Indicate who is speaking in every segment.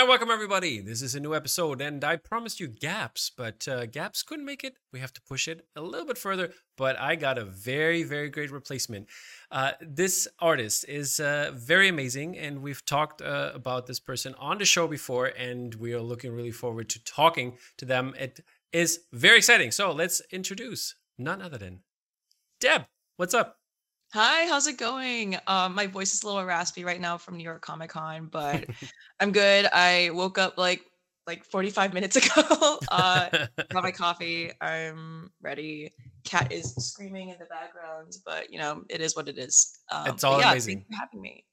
Speaker 1: Hi, welcome everybody. This is a new episode, and I promised you gaps, but uh, gaps couldn't make it. We have to push it a little bit further, but I got a very, very great replacement. Uh, this artist is uh, very amazing, and we've talked uh, about this person on the show before, and we are looking really forward to talking to them. It is very exciting. So let's introduce none other than Deb. What's up?
Speaker 2: Hi, how's it going? Um, my voice is a little raspy right now from New York Comic Con, but I'm good. I woke up like like 45 minutes ago. uh, got my coffee. I'm ready. Cat is screaming in the background, but you know it is what it is.
Speaker 1: Um, it's all
Speaker 2: yeah,
Speaker 1: amazing.
Speaker 2: Thanks for having me.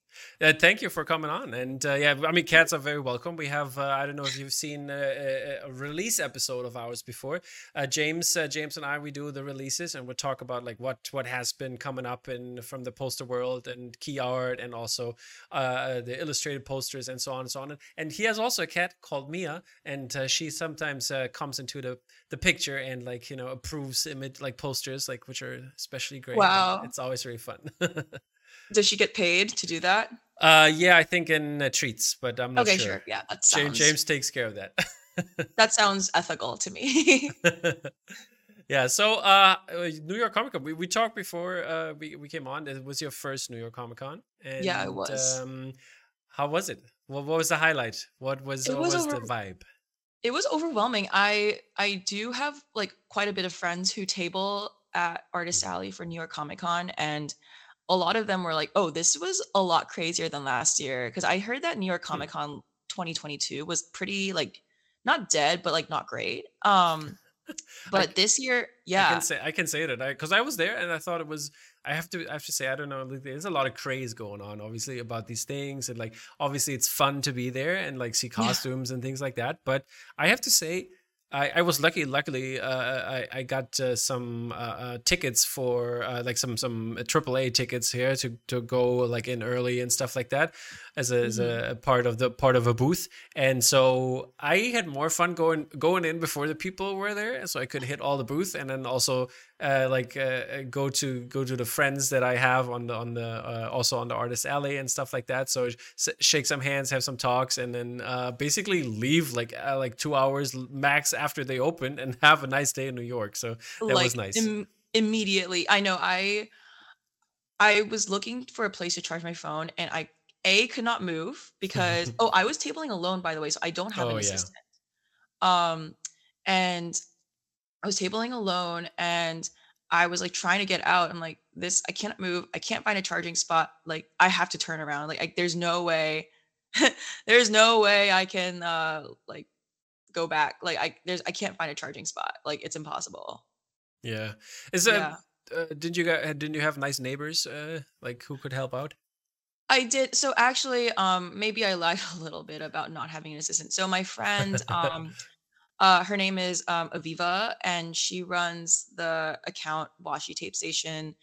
Speaker 1: Uh, thank you for coming on. And uh, yeah, I mean, cats are very welcome. We have, uh, I don't know if you've seen a, uh, a, a release episode of ours before. Uh, James, uh, James and I, we do the releases and we talk about like what what has been coming up in from the poster world and key art and also the illustrated posters and so on and so on. And he has also a cat called Mia, and she sometimes comes into the the picture and like you know approves image like posters like which are especially great.
Speaker 2: Wow,
Speaker 1: it's always very fun.
Speaker 2: Does she get paid to do that?
Speaker 1: Uh, yeah, I think in uh, treats, but I'm not sure.
Speaker 2: okay,
Speaker 1: sure.
Speaker 2: sure. Yeah, that
Speaker 1: sounds... James, James takes care of that.
Speaker 2: that sounds ethical to me.
Speaker 1: yeah. So, uh, uh, New York Comic Con. We, we talked before uh, we we came on. It was your first New York Comic Con.
Speaker 2: Yeah, it was.
Speaker 1: Um, how was it? What, what was the highlight? What was what was, was over- the vibe?
Speaker 2: It was overwhelming. I I do have like quite a bit of friends who table at Artist mm. Alley for New York Comic Con, and a lot of them were like, "Oh, this was a lot crazier than last year." Because I heard that New York hmm. Comic Con 2022 was pretty like not dead, but like not great. Um, but I, this year, yeah,
Speaker 1: I can say I can say that because I, I, was there and I thought it was. I have to I have to say I don't know. There's a lot of craze going on, obviously, about these things and like obviously it's fun to be there and like see costumes yeah. and things like that. But I have to say I, I was lucky. Luckily, uh, I I got uh, some uh, uh tickets for uh, like some some AAA tickets here to to go like in early and stuff like that as a, mm-hmm. as a part of the part of a booth. And so I had more fun going going in before the people were there, so I could hit all the booth and then also uh, like uh, go to go to the friends that I have on the on the uh, also on the artist alley and stuff like that. So shake some hands, have some talks, and then uh, basically leave like uh, like two hours max after they open and have a nice day in New York. So that like, was nice. Im-
Speaker 2: immediately, I know I I was looking for a place to charge my phone, and I a could not move because oh I was tabling alone by the way, so I don't have oh, an assistant. Yeah. Um, and I was tabling alone and I was like trying to get out. I'm like, this, I can't move. I can't find a charging spot. Like, I have to turn around. Like, I, there's no way, there's no way I can, uh, like, go back. Like, I, there's, I can't find a charging spot. Like, it's impossible.
Speaker 1: Yeah. Is that, yeah. uh, did you guys, didn't you have nice neighbors, uh, like, who could help out?
Speaker 2: I did. So actually, um, maybe I lied a little bit about not having an assistant. So my friend, um, uh, her name is um, Aviva, and she runs the account Washi Tape Station.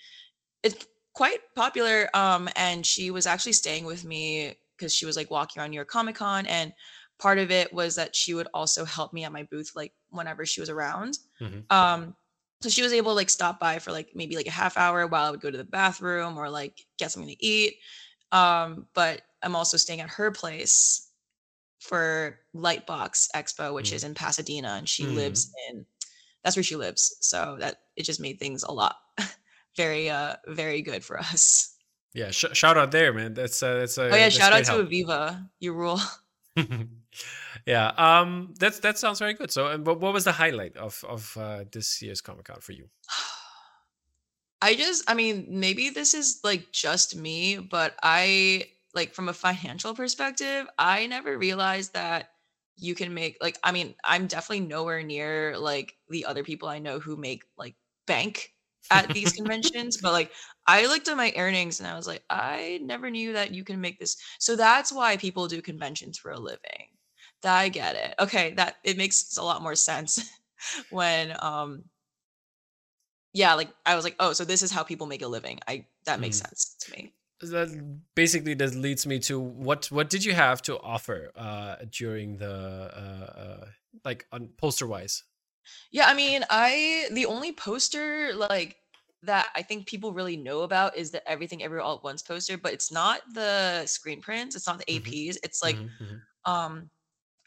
Speaker 2: It's quite popular, um, and she was actually staying with me because she was like walking around New York Comic Con, and part of it was that she would also help me at my booth like whenever she was around. Mm-hmm. Um, so she was able to like stop by for like maybe like a half hour while I would go to the bathroom or like get something to eat. Um, but I'm also staying at her place for Lightbox Expo, which mm. is in Pasadena, and she mm. lives in that's where she lives. So that it just made things a lot very uh very good for us.
Speaker 1: Yeah, sh- shout out there, man. That's uh, that's uh,
Speaker 2: oh yeah, shout out help. to Aviva. You rule.
Speaker 1: yeah, um, that's that sounds very good. So, and what, what was the highlight of of uh, this year's Comic Con for you?
Speaker 2: I just, I mean, maybe this is like just me, but I like from a financial perspective, I never realized that you can make like I mean, I'm definitely nowhere near like the other people I know who make like bank at these conventions, but like I looked at my earnings and I was like, I never knew that you can make this. So that's why people do conventions for a living. That I get it. Okay, that it makes a lot more sense when um yeah, like I was like, oh, so this is how people make a living. I that makes mm. sense to me
Speaker 1: that basically that leads me to what what did you have to offer uh during the uh, uh like on poster wise
Speaker 2: yeah i mean i the only poster like that i think people really know about is the everything everywhere all at once poster but it's not the screen prints it's not the aps mm-hmm. it's like mm-hmm, mm-hmm. um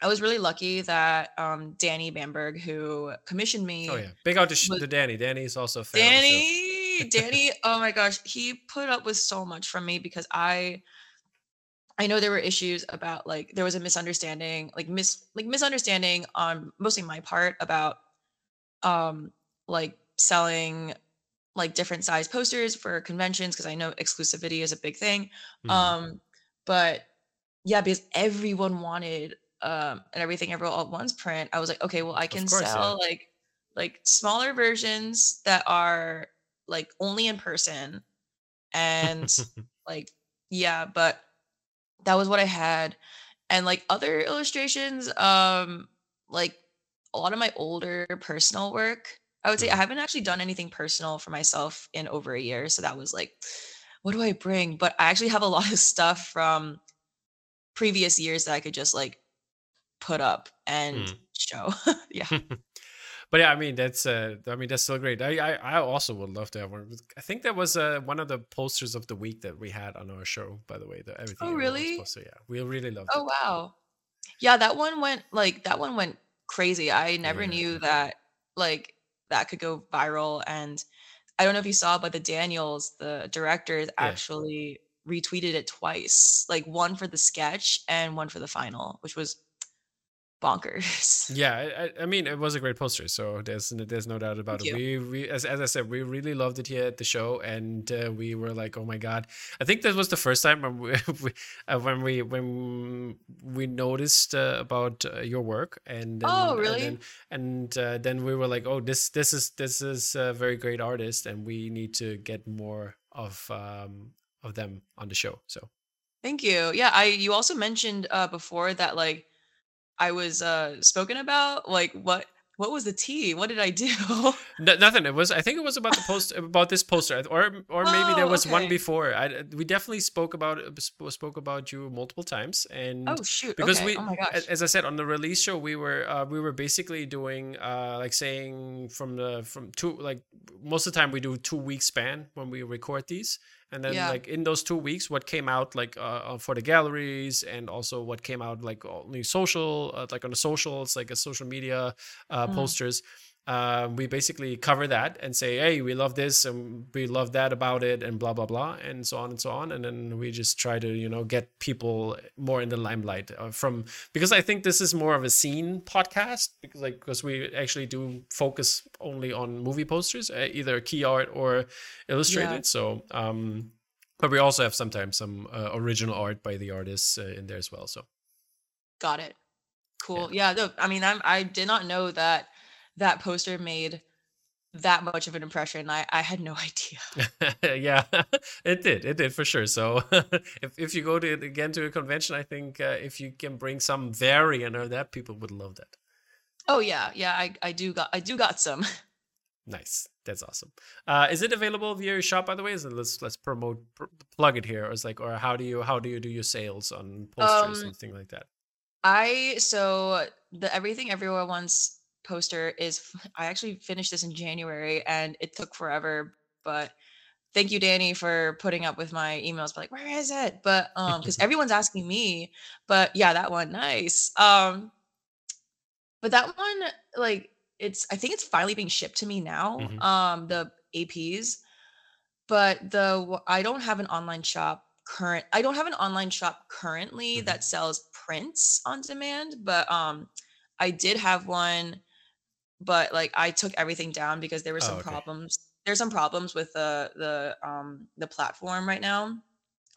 Speaker 2: I was really lucky that um, Danny Bamberg, who commissioned me.
Speaker 1: Oh yeah, big out to, sh-
Speaker 2: was-
Speaker 1: to Danny. Danny is also a fan.
Speaker 2: Danny, Danny, oh my gosh, he put up with so much from me because I I know there were issues about like there was a misunderstanding, like mis like misunderstanding on mostly my part about um like selling like different size posters for conventions because I know exclusivity is a big thing.
Speaker 1: Mhm.
Speaker 2: Um but yeah, because everyone wanted um and everything everyone all at once print, I was like, okay, well I can
Speaker 1: course, yeah.
Speaker 2: sell like like smaller versions that are like only in person and like yeah but that was what i had and like other illustrations um like a lot of my older personal work i would say i
Speaker 1: Mhm.
Speaker 2: haven't actually done anything personal for myself in over a year so that was like what do i bring but i actually have a lot of stuff from previous years that i could just like put up and
Speaker 1: Mm.
Speaker 2: show yeah
Speaker 1: but yeah, I mean that's uh, I mean that's still great. I, I I also would love to have one. I think that was uh, one of the posters of the week that we had on our show. By the way, the everything.
Speaker 2: Oh, really?
Speaker 1: Poster. Yeah, we really loved
Speaker 2: Oh
Speaker 1: it.
Speaker 2: wow. Yeah, that one went like that one went crazy. I never
Speaker 1: Yeah.
Speaker 2: knew that like that could go viral and I don't know if you saw but the Daniels, the directors
Speaker 1: Yeah.
Speaker 2: actually retweeted it twice. Like one for the sketch and one for the final, which was bonkers.
Speaker 1: Yeah, I, I- mean it was a great poster, so there's there's no doubt about
Speaker 2: Thank
Speaker 1: it. We we as, as I said, we really loved it here at the show, and uh, we were like, oh my god! I think that was the first time when we, we uh, when we when we noticed uh, about uh, your work, and then,
Speaker 2: Oh,
Speaker 1: and
Speaker 2: really?
Speaker 1: then, and uh, then we were like, oh, this this is this is a very great artist, and we need to get more of um of them on the show. So
Speaker 2: Thank you. Yeah, I you also mentioned uh before that like I was uh spoken about like what what was the tea? What did I do?
Speaker 1: No, nothing. It was. I think it was about the post about this poster, or or maybe there
Speaker 2: Oh,
Speaker 1: was one before. I we definitely spoke about spoke about you multiple times, and
Speaker 2: oh shoot.
Speaker 1: because
Speaker 2: okay.
Speaker 1: we,
Speaker 2: oh
Speaker 1: as I said on the release show, we were uh, we were basically doing uh, like saying from the from two like most of the time we do two week span when we record these, and then
Speaker 2: Yeah.
Speaker 1: like in those two weeks, what came out like uh, uh, for the galleries, and also what came out like only social, uh, like on the socials, like a social media uh,
Speaker 2: Mm.
Speaker 1: posters. Uh, we basically cover that and say, hey, we love this and we love that about it, and blah blah blah, and so on and so on, and then we just try to you know get people more in the limelight uh, from because I think this is more of a scene podcast because like because we actually do focus only on movie posters, uh, either key art or illustrated. So, um, but we also have sometimes some uh, original art by the artists uh, in there as well. So.
Speaker 2: Got it. Cool. Yeah. no, I mean, I'm, I did not know that that poster made that much of an impression. I, I had no idea.
Speaker 1: yeah, it did. It did for sure. So if if you go to again to a convention, I think uh, if you can bring some variant or that, people would love that.
Speaker 2: Oh yeah, yeah. I, I do got I do got some.
Speaker 1: Nice. That's awesome. Uh, is it available via your shop, by the way? Is it, let's let's promote pr- plug it here. Or it's like, or how do you how do you do your sales on posters
Speaker 2: Um,
Speaker 1: and things like that?
Speaker 2: I so the Everything Everywhere Once poster is I actually finished this in January and it took forever, but thank you Danny for putting up with my emails but like where is it? But um cuz everyone's asking me, but yeah, that one nice. Um but that one like it's I think it's finally being shipped to me now.
Speaker 1: Mhm.
Speaker 2: Um the APs but the i don't have an online shop current I don't have an online shop currently
Speaker 1: Mhm.
Speaker 2: that sells prints on demand, but um I did have one but like I took everything down because there were
Speaker 1: Oh,
Speaker 2: some
Speaker 1: okay.
Speaker 2: problems. There's some problems with the the um the platform right now,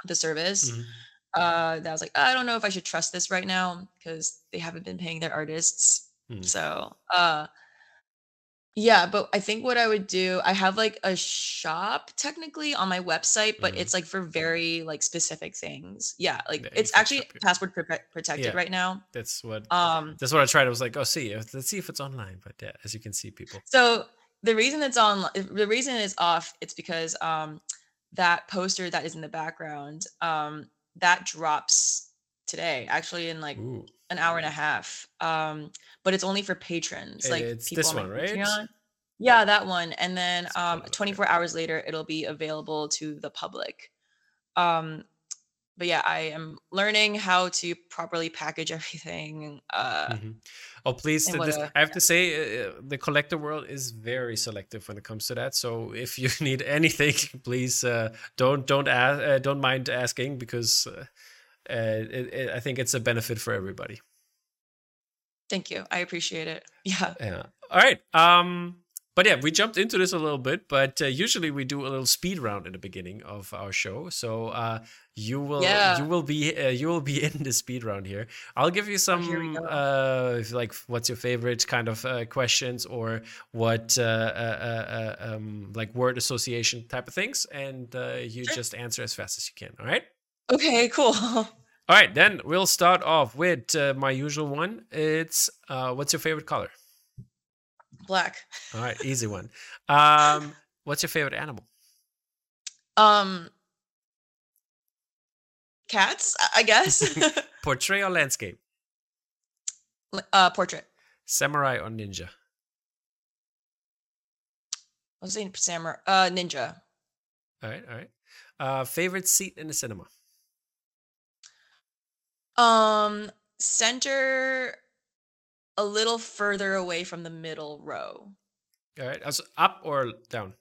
Speaker 2: the service.
Speaker 1: Mhm.
Speaker 2: Uh that I was like, I don't know if I should trust this right now because they haven't been paying their artists.
Speaker 1: Mhm.
Speaker 2: So, uh yeah, but I think what I would do, I have like a shop technically on my website, but
Speaker 1: Mhm.
Speaker 2: it's like for very like specific things. Yeah, like
Speaker 1: Yeah,
Speaker 2: it's actually password prote- protected
Speaker 1: Yeah.
Speaker 2: right now.
Speaker 1: That's what
Speaker 2: Um
Speaker 1: that's what I tried. I was like, oh, see, let's see if it's online. But yeah, as you can see, people.
Speaker 2: so the reason it's on the reason it's off it's because um that poster that is in the background um that drops today actually in like
Speaker 1: Ooh,
Speaker 2: an hour and a half um but it's only for patrons like
Speaker 1: It's
Speaker 2: people
Speaker 1: this
Speaker 2: on
Speaker 1: one, right?
Speaker 2: Patreon. yeah that one and then um
Speaker 1: pull it up
Speaker 2: 24 hours later it'll be available to the public um but yeah, I am learning how to properly package everything. Uh,
Speaker 1: Mhm. Oh, please!
Speaker 2: and
Speaker 1: th-
Speaker 2: what
Speaker 1: This
Speaker 2: a
Speaker 1: I have to say, uh, the collector world is very selective when it comes to that. So if you need anything, please uh, don't don't ask, uh, don't mind asking because uh, it, it, I think it's a benefit for everybody.
Speaker 2: thank you. I appreciate it. Yeah.
Speaker 1: Yeah. All right. Um. But yeah, we jumped into this a little bit, but uh, usually we do a little speed round in the beginning of our show. So uh, you will
Speaker 2: Yeah.
Speaker 1: you will be uh, you will be in the speed round here. I'll give you
Speaker 2: Oh,
Speaker 1: some uh, like what's your favorite kind of uh, questions or what uh, uh, uh, uh, um, like word association type of things, and uh, you
Speaker 2: Sure.
Speaker 1: just answer as fast as you can. All right.
Speaker 2: Okay, cool.
Speaker 1: All right. Then we'll start off with uh, my usual one. It's uh, what's your favorite color?
Speaker 2: Black.
Speaker 1: All right, easy one. Um, what's your favorite animal?
Speaker 2: Um cats, I- guess.
Speaker 1: Portrait or landscape?
Speaker 2: Uh portrait.
Speaker 1: Samurai or ninja?
Speaker 2: I was saying samurai uh ninja.
Speaker 1: All right, all right. Uh, favorite seat in the cinema?
Speaker 2: Um center a little further away from the middle row.
Speaker 1: All right, as up or down?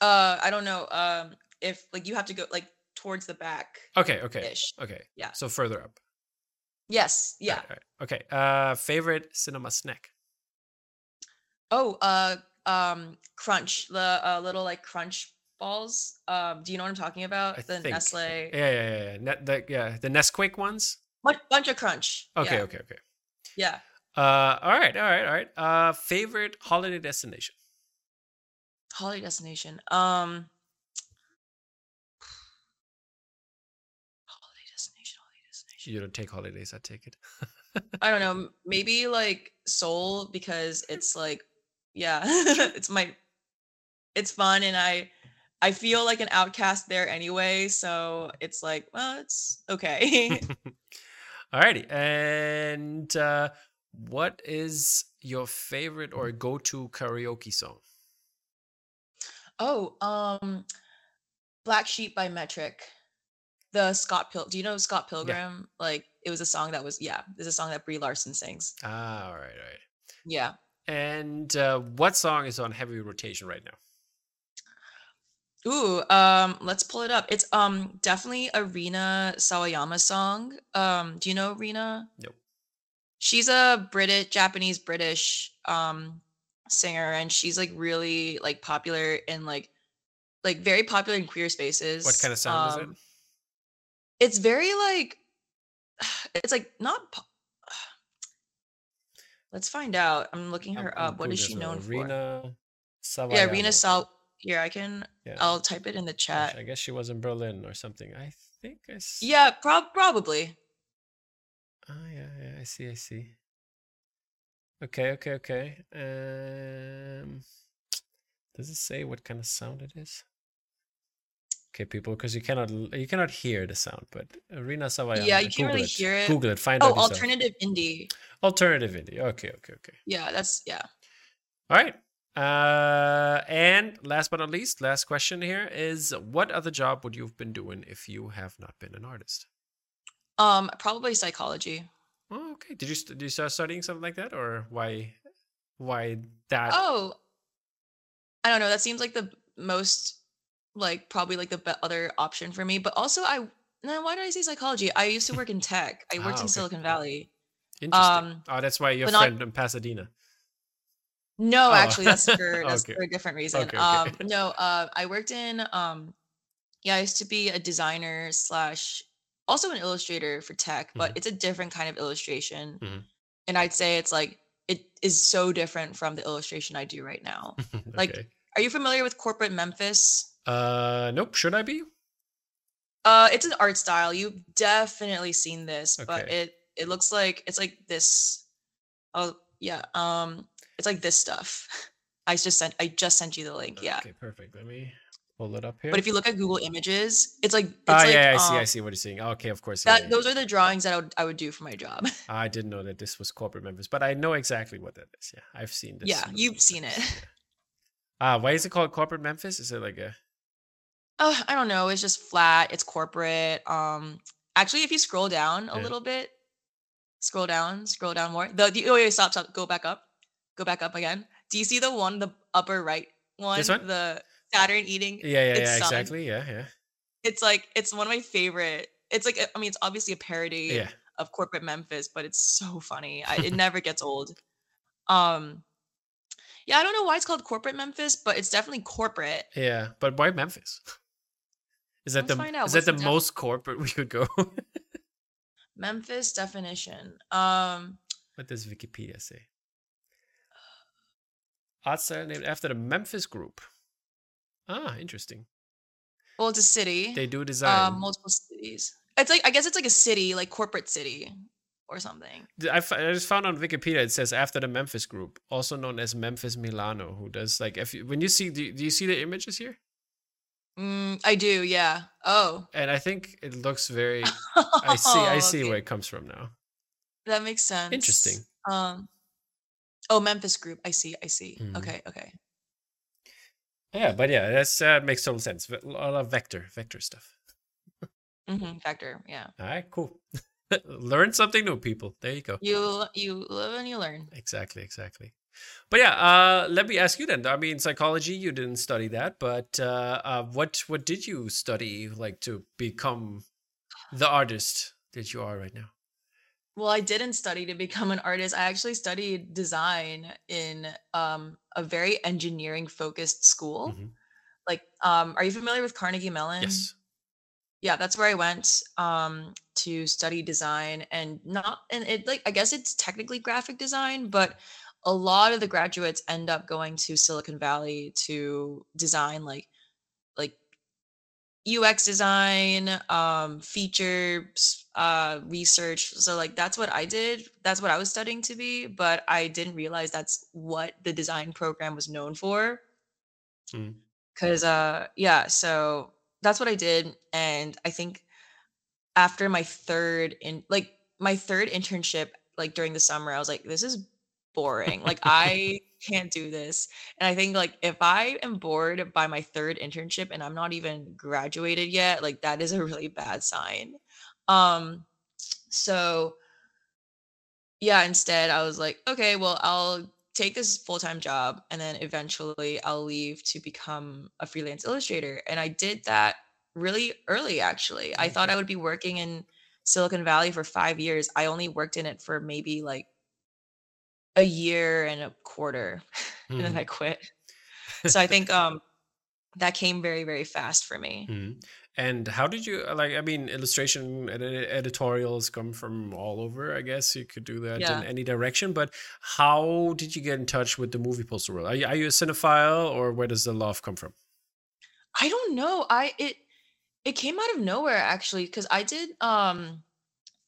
Speaker 2: Uh I don't know um if like you have to go like towards the back
Speaker 1: Okay, okay,
Speaker 2: ish.
Speaker 1: okay.
Speaker 2: Yeah.
Speaker 1: So further up.
Speaker 2: Yes, yeah.
Speaker 1: right, all right. Okay. Uh, favorite cinema snack?
Speaker 2: Oh, uh um crunch, the uh, little like crunch balls. Um do you know what I'm talking about?
Speaker 1: I
Speaker 2: the
Speaker 1: think.
Speaker 2: Nestle
Speaker 1: Yeah, yeah, yeah. yeah. Ne- the, yeah, the Nesquik ones.
Speaker 2: bunch, Buncha Crunch.
Speaker 1: Okay,
Speaker 2: yeah.
Speaker 1: okay, okay.
Speaker 2: Yeah.
Speaker 1: Uh, all right, all right, all right. Uh, favorite holiday destination?
Speaker 2: Holiday destination. Um holiday destination, holiday destination.
Speaker 1: You don't take holidays, I take it.
Speaker 2: I don't know, maybe like Seoul because it's like yeah, it's my it's fun and I I feel like an outcast there anyway, so it's like, well, it's okay.
Speaker 1: Alrighty, and uh, what is your favorite or go-to karaoke song?
Speaker 2: oh, um Black Sheep by Metric. The Scott Pil do you know Scott Pilgrim? Like it was a song that was yeah, it's a song that Brie Larson sings.
Speaker 1: Ah, all right, all right.
Speaker 2: Yeah.
Speaker 1: And uh, what song is on heavy rotation right now?
Speaker 2: Ooh, um, let's pull it up. It's um definitely a Rina Sawayama song. Um, do you know Rina?
Speaker 1: Nope.
Speaker 2: She's a British, Japanese British um singer, and she's like really like popular in like like very popular in queer spaces.
Speaker 1: What kind of sound is
Speaker 2: Um,
Speaker 1: it?
Speaker 2: It's very like it's like not. po- Let's find out. I'm looking her
Speaker 1: I'm
Speaker 2: up. What is she known for?
Speaker 1: Rina Sawayama.
Speaker 2: Yeah, Rina Saw. Here, I can.
Speaker 1: Yeah.
Speaker 2: I'll type it in the chat.
Speaker 1: I guess she was in Berlin or something. I think I. s-
Speaker 2: Yeah, prob probably.
Speaker 1: Oh yeah, yeah. I see. I see. Okay, okay, okay. Um, does it say what kind of sound it is? Okay, people, because you cannot you cannot hear the sound, but uh, Rina Sawayama.
Speaker 2: Yeah, uh, you can't really
Speaker 1: it.
Speaker 2: hear it.
Speaker 1: Google it. Find
Speaker 2: Oh,
Speaker 1: out yourself.
Speaker 2: alternative indie.
Speaker 1: Alternative indie. Okay, okay, okay.
Speaker 2: Yeah, that's yeah.
Speaker 1: All right. Uh, and last but not least, last question here is: What other job would you have been doing if you have not been an artist?
Speaker 2: Um, probably psychology.
Speaker 1: Oh, okay. Did you st- did you start studying something like that, or why why that?
Speaker 2: Oh, I don't know. That seems like the most like probably like the be- other option for me. But also, I no. Why did I say psychology? I used to work in tech. I worked
Speaker 1: Ah,
Speaker 2: in. Silicon Valley.
Speaker 1: Interesting.
Speaker 2: um,
Speaker 1: oh, that's why your
Speaker 2: but not-
Speaker 1: friend in Pasadena.
Speaker 2: No,
Speaker 1: Oh.
Speaker 2: actually, that's for that's
Speaker 1: Okay.
Speaker 2: for a different reason.
Speaker 1: Okay, okay.
Speaker 2: Um, no, uh, I worked in um, yeah, I used to be a designer slash also an illustrator for tech, but
Speaker 1: Mhm.
Speaker 2: it's a different kind of illustration.
Speaker 1: Mhm.
Speaker 2: And I'd say it's like it is so different from the illustration I do right now. like- Are you familiar with corporate Memphis?
Speaker 1: Uh, nope. Should I be?
Speaker 2: Uh, it's an art style. You've definitely seen this, but it it looks like it's like this. Oh yeah, um, it's like this stuff. I just sent I just sent you the link. Yeah.
Speaker 1: Okay, perfect. Let me pull it up here.
Speaker 2: But if you look at Google Images, it's like it's
Speaker 1: Ah,
Speaker 2: like
Speaker 1: yeah, I see. I
Speaker 2: um,
Speaker 1: see what you're saying. Okay, of course.
Speaker 2: that
Speaker 1: yeah,
Speaker 2: those
Speaker 1: yeah.
Speaker 2: are the drawings that I would I would do for my job.
Speaker 1: I didn't know that this was corporate Memphis, but I know exactly what that is. Yeah, I've seen this.
Speaker 2: yeah, you've seen it.
Speaker 1: yeah. Ah, why is it called corporate Memphis? Is it like a
Speaker 2: Oh, I don't know. It's just flat. It's corporate. Um, actually, if you scroll down a
Speaker 1: Yeah.
Speaker 2: little bit, scroll down, scroll down more. The, the oh wait, stop, stop. Go back up. Go back up again. Do you see the one, the upper right one?
Speaker 1: This one?
Speaker 2: The Saturn eating.
Speaker 1: Yeah, yeah,
Speaker 2: its
Speaker 1: yeah, exactly. Yeah, yeah.
Speaker 2: It's like it's one of my favorite. It's like I mean, it's obviously a parody
Speaker 1: Yeah.
Speaker 2: of corporate Memphis, but it's so funny. I, it never gets old. Um, yeah, I don't know why it's called corporate Memphis, but it's definitely corporate.
Speaker 1: Yeah. But why Memphis? Is that
Speaker 2: Let's
Speaker 1: the is that the most corporate we could go?
Speaker 2: Memphis definition. Um,
Speaker 1: what does Wikipedia say? Art style named after the Memphis group. Ah, interesting.
Speaker 2: well, it's a city.
Speaker 1: They do design.
Speaker 2: um, multiple cities. It's like I guess it's like a city, like corporate city or something.
Speaker 1: I, f- I just found on Wikipedia it says after the Memphis group, also known as Memphis Milano, who does like if you, when you see do you, do you see the images here?
Speaker 2: Mm, I do, yeah. Oh,
Speaker 1: And I think it looks very. I see. I see
Speaker 2: okay.
Speaker 1: where it comes from now.
Speaker 2: that makes sense.
Speaker 1: Interesting.
Speaker 2: Um, oh, Memphis Group. I see. I see.
Speaker 1: Mhm.
Speaker 2: Okay, okay.
Speaker 1: Yeah, but yeah, that's uh, makes total sense. A lot of vector, vector stuff.
Speaker 2: hmm Factor. Yeah.
Speaker 1: All right, cool. Learn something new, people. There you go.
Speaker 2: You you live and you learn.
Speaker 1: Exactly, exactly. But yeah, uh, let me ask you then. I mean, psychology, you didn't study that, but uh, uh, what what did you study like to become the artist that you are right now?
Speaker 2: Well, I didn't study to become an artist. I actually studied design in um, a very engineering focused school.
Speaker 1: Mhm.
Speaker 2: Like, um, are you familiar with Carnegie Mellon?
Speaker 1: Yes.
Speaker 2: yeah that's where i went um to study design and not and it like i guess it's technically graphic design but a lot of the graduates end up going to silicon valley to design like ux design um features uh research. So like that's what i did. That's what i was studying to be but i didn't realize that's what the design program was known for.
Speaker 1: Mm.
Speaker 2: because uh yeah so that's what i did and i think after my third in like my third internship like during the summer i was like this is boring like i can't do this and i think like if i am bored by my third internship and i'm not even graduated yet like that is a really bad sign um so yeah instead i was like okay well i'll take this full-time job and then eventually I'll leave to become a freelance illustrator. And I did that really early actually. I thought I would be working in Silicon Valley for 5 years. I only worked in it for maybe like a year and a quarter and then. I quit. So I think um that came very very fast for me.
Speaker 1: Mhm. And how did you uh, like? I mean, illustration and editorials come from all over. I guess you could do that
Speaker 2: Yeah.
Speaker 1: in any direction. But how did you get in touch with the movie poster world? Are you, are you a cinephile, or where does the love come from?
Speaker 2: I don't know. I it it came out of nowhere actually because I did um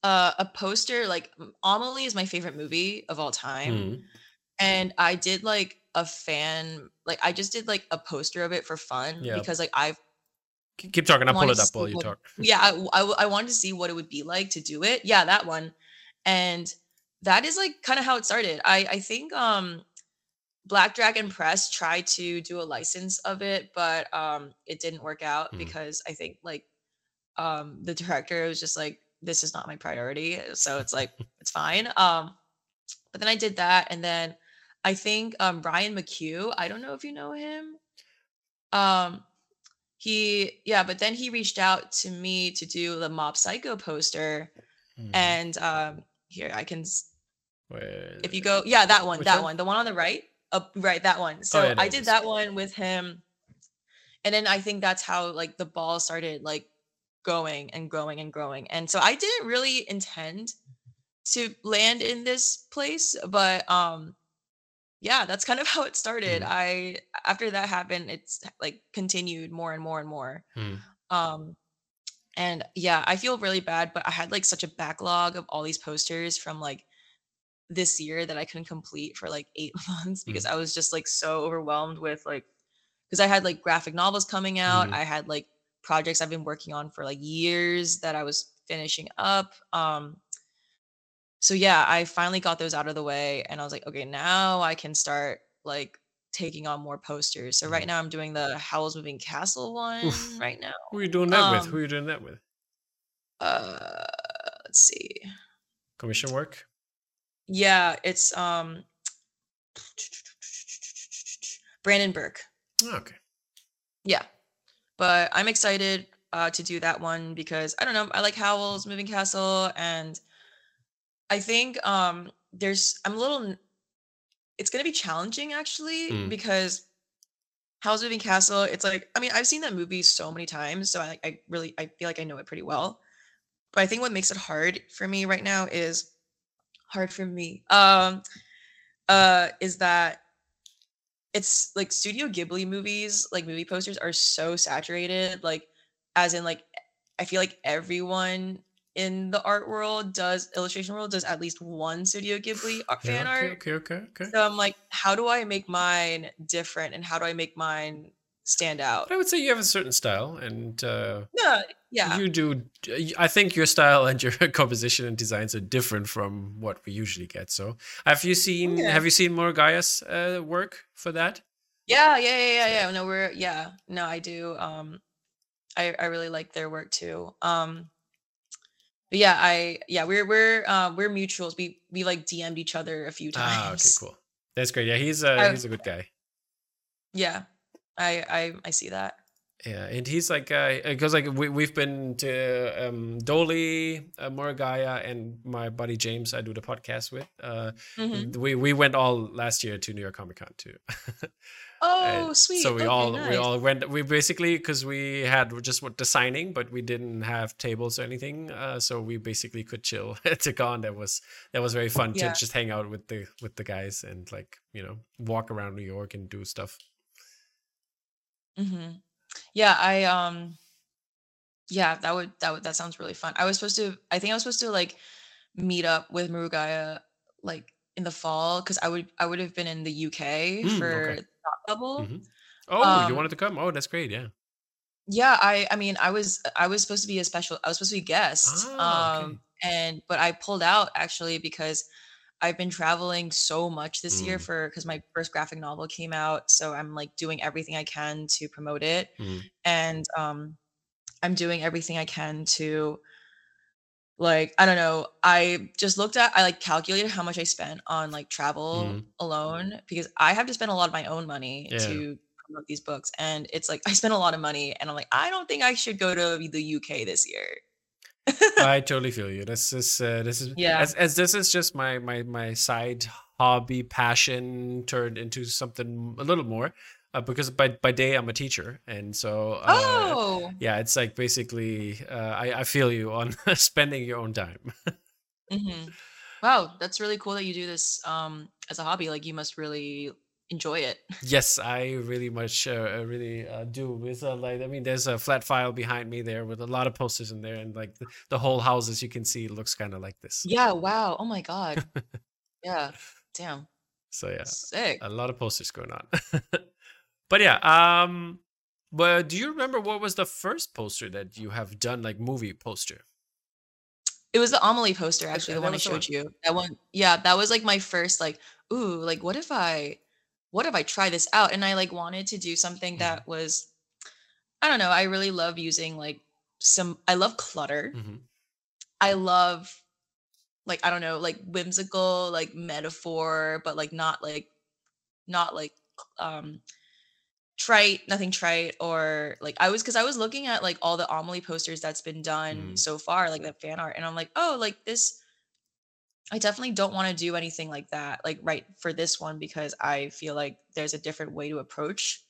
Speaker 2: uh, a poster like Amelie is my favorite movie of all time,
Speaker 1: Mhm.
Speaker 2: and I did like a fan like I just did like a poster of it for fun
Speaker 1: Yeah.
Speaker 2: because like I've
Speaker 1: Keep talking. I'll pull it up while you
Speaker 2: what-
Speaker 1: talk.
Speaker 2: yeah I I wanted to see what it would be like to do it yeah that one and that is like kind of how it started i i think um black dragon press tried to do a license of it but um it didn't work out
Speaker 1: Mm.
Speaker 2: because i think like um the director was just like this is not my priority so it's like it's fine um but then i did that and then i think um brian mchugh i don't know if you know him um he yeah but then he reached out to me to do the mob psycho poster
Speaker 1: Mhm.
Speaker 2: and um here i can
Speaker 1: Where-
Speaker 2: if you go yeah that one that
Speaker 1: one?
Speaker 2: one? the one on the right uh, right that one so
Speaker 1: yeah,
Speaker 2: i did that one with him and then i think that's how like the ball started like going and growing and growing and so i didn't really intend to land in this place but um yeah that's kind of how it started
Speaker 1: Mhm.
Speaker 2: i after that happened it's like continued more and more and more
Speaker 1: Mhm.
Speaker 2: um and yeah i feel really bad but i had like such a backlog of all these posters from like this year that i couldn't complete for like eight months because i was just like so overwhelmed with like because i had like graphic novels coming out
Speaker 1: Mhm.
Speaker 2: i had like projects i've been working on for like years that i was finishing up um so yeah i finally got those out of the way and i was like okay now i can start like taking on more posters. So right now I'm doing the Howl's Moving Castle one
Speaker 1: Oof.
Speaker 2: right now.
Speaker 1: Who are you doing that with?
Speaker 2: Um,
Speaker 1: Who are you doing that with?
Speaker 2: Uh, let's see.
Speaker 1: Commission work?
Speaker 2: Yeah, it's um Brandon Burke.
Speaker 1: Oh, okay.
Speaker 2: Yeah. But I'm excited uh, to do that one because I don't know, I like Howl's Moving Castle and I think um there's I'm a little it's going to be challenging actually
Speaker 1: Mm.
Speaker 2: because Howl's Moving Castle it's like I mean I've seen that movie so many times so I I really I feel like I know it pretty well. But I think what makes it hard for me right now is hard for me. Um uh is that it's like Studio Ghibli movies, like movie posters are so saturated, like as in like I feel like everyone in the art world does illustration world does at least one Studio Ghibli art, fan
Speaker 1: okay,
Speaker 2: art.
Speaker 1: okay, okay, okay.
Speaker 2: So I'm like, how do I make mine different and how do I make mine stand out?
Speaker 1: But I would say you have a certain style, and uh,
Speaker 2: Yeah, yeah.
Speaker 1: you do. I think your style and your composition and designs are different from what we usually get. So, have you seen
Speaker 2: Okay.
Speaker 1: Have you seen Murugiah's uh, work for that?
Speaker 2: Yeah, yeah, yeah, yeah, yeah. No, we're yeah. No, I do. Um, I I really like their work too. Um, but yeah, I yeah, we're we're uh, we're mutuals. We we like DM'd each other a few times.
Speaker 1: Ah, okay, cool. That's great. Yeah, he's uh, he's a good guy.
Speaker 2: Yeah, I I I see that.
Speaker 1: Yeah, and he's like, because like we we've been to um, Doaly, uh, Murugiah, and my buddy James. I do the podcast with. Uh,
Speaker 2: Mhm.
Speaker 1: We we went all last year to New York Comic Con too.
Speaker 2: Oh, sweet.
Speaker 1: So we
Speaker 2: Okay,
Speaker 1: all we all went. We basically because we had just what the signing, but we didn't have tables or anything. Uh, so we basically could chill at the con. That was that was very fun
Speaker 2: Yeah.
Speaker 1: to just hang out with the with the guys and like you know walk around New York and do stuff.
Speaker 2: Hmm Yeah, I um yeah, that would that would that sounds really fun. I was supposed to I think I was supposed to like meet up with Murugiah like in the fall because I would I would have been in the UK
Speaker 1: Mm,
Speaker 2: for
Speaker 1: okay.
Speaker 2: Bubble.
Speaker 1: Mhm. Oh, you
Speaker 2: Um,
Speaker 1: wanted to come? Oh, that's great. Yeah.
Speaker 2: Yeah, I I mean I was I was supposed to be a special I was supposed to be a guest.
Speaker 1: Ah, okay.
Speaker 2: um and but I pulled out actually because I've been traveling so much this year
Speaker 1: Mm.
Speaker 2: for because my first graphic novel came out. So I'm like doing everything I can to promote it.
Speaker 1: Mhm.
Speaker 2: And um I'm doing everything I can to like I don't know. I just looked at I like calculated how much I spent on like travel
Speaker 1: Mhm.
Speaker 2: alone because I have to spend a lot of my own money
Speaker 1: Yeah.
Speaker 2: to promote these books and it's like I spent a lot of money and I'm like I don't think I should go to the UK this year.
Speaker 1: I totally feel you. This is uh, this is
Speaker 2: Yeah.
Speaker 1: As, as this is just my my my side hobby passion turned into something a little more, uh, because by by day I'm a teacher, and so uh,
Speaker 2: oh.
Speaker 1: yeah, it's like basically uh, I I feel you on spending your own time.
Speaker 2: hmm Wow, that's really cool that you do this um as a hobby. Like you must really enjoy it.
Speaker 1: yes, I really much uh, uh, really uh, do. With uh, like I mean, there's a flat file behind me there with a lot of posters in there, and like the, the whole house, as you can see, looks kind of like this.
Speaker 2: Yeah, wow. Oh my god. yeah. Damn.
Speaker 1: So yeah.
Speaker 2: Sick.
Speaker 1: a lot of posters going on. but yeah, um but do you remember what was the first poster that you have done like movie poster?
Speaker 2: It was the Amelie poster, actually,
Speaker 1: that
Speaker 2: the one I showed you. That one, yeah, that was like my first, like, ooh, like, what if I, what if I try this out? And I like wanted to do something
Speaker 1: Mhm.
Speaker 2: that was, I don't know, I really love using like some, I love clutter.
Speaker 1: Mhm.
Speaker 2: I love, like, I don't know, like whimsical, like metaphor, but like not like, not like, um, trite, nothing trite, or like I was because I was looking at like all the Amelie posters that's been done
Speaker 1: Mm.
Speaker 2: so far, like the fan art, and I'm like, oh, like this. I definitely don't want to do anything like that, like right for this one, because I feel like there's a different way to approach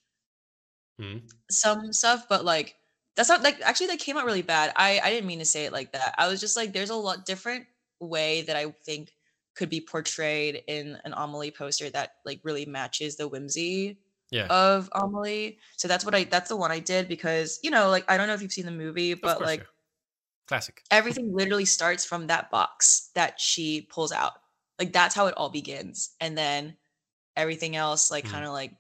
Speaker 1: Mhm.
Speaker 2: some stuff, but like that's not like actually that came out really bad. I I didn't mean to say it like that. I was just like there's a lot different way that I think could be portrayed in an Amelie poster that like really matches the whimsy
Speaker 1: Yeah.
Speaker 2: of Amelie. So that's what I that's the one I did because you know like I don't know if you've seen the movie, but like
Speaker 1: yeah. Classic.
Speaker 2: everything literally starts from that box that she pulls out. Like that's how it all begins, and then everything else like
Speaker 1: Mhm.
Speaker 2: kind of like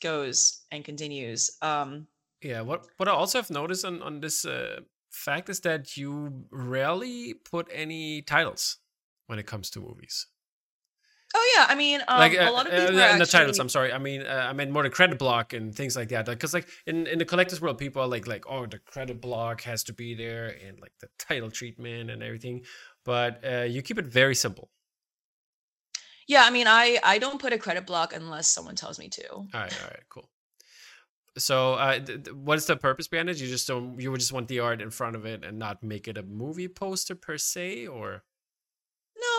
Speaker 2: goes and continues. Um,
Speaker 1: Yeah, what what I also have noticed on on this uh, fact is that you rarely put any titles when it comes to movies.
Speaker 2: Oh yeah, I mean, um,
Speaker 1: like uh,
Speaker 2: a lot of
Speaker 1: uh,
Speaker 2: people
Speaker 1: uh, the titles. I'm sorry. I mean, uh, I meant more the credit block and things like that. Because like in in the collectors world, people are like like oh the credit block has to be there and like the title treatment and everything. But uh, you keep it very simple.
Speaker 2: Yeah, I mean, I I don't put a credit block unless someone tells me to.
Speaker 1: All right, all right, cool. So, uh, th- th- what is the purpose behind it? You just don't, you would just want the art in front of it and not make it a movie poster per se, or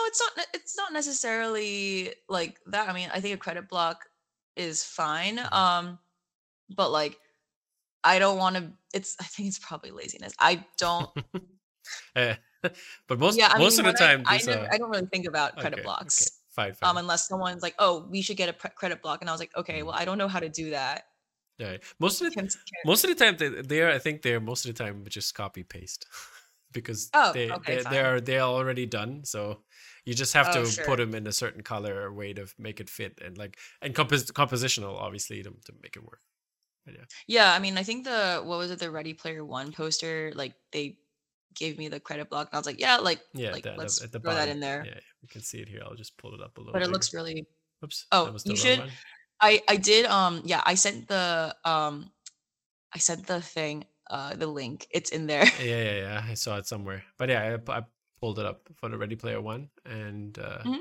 Speaker 2: it's not. It's not necessarily like that. I mean, I think a credit block is fine.
Speaker 1: Mhm.
Speaker 2: Um, but like, I don't want to. It's. I think it's probably laziness. I don't.
Speaker 1: Uh, but most
Speaker 2: yeah,
Speaker 1: most
Speaker 2: mean,
Speaker 1: of the
Speaker 2: when I-
Speaker 1: time,
Speaker 2: I, never,
Speaker 1: uh,
Speaker 2: I don't really think about credit
Speaker 1: okay,
Speaker 2: blocks.
Speaker 1: okay, fine, fine.
Speaker 2: Um, unless someone's like, "Oh, we should get a pre- credit block," and I was like, "Okay,
Speaker 1: Mm.
Speaker 2: well, I don't know how to do that."
Speaker 1: yeah, most of the
Speaker 2: Can- can-
Speaker 1: most of the time they, they're I think they're most of the time just copy paste because
Speaker 2: Oh,
Speaker 1: they
Speaker 2: okay,
Speaker 1: they, they are they're already done. So you just have
Speaker 2: Oh,
Speaker 1: to
Speaker 2: sure.
Speaker 1: put them in a certain color or way to make it fit and like and compos- compositional obviously to to make it work. But yeah.
Speaker 2: Yeah, I mean, I think the what was it, the Ready Player One poster? Like they gave me the credit block, and I was like, "Yeah, like,
Speaker 1: Yeah,
Speaker 2: like
Speaker 1: that-
Speaker 2: let's
Speaker 1: at the
Speaker 2: throw that in there."
Speaker 1: Yeah, you can see it here. I'll just pull it up a little.
Speaker 2: But it looks really
Speaker 1: Oops.
Speaker 2: Oh,
Speaker 1: that was the
Speaker 2: you should-
Speaker 1: one.
Speaker 2: I I did um yeah I sent the um I sent the thing uh the link it's in there
Speaker 1: Yeah, yeah, yeah. I saw it somewhere. But yeah, I, I pulled it up for the Ready Player One, and uh,
Speaker 2: Mhm.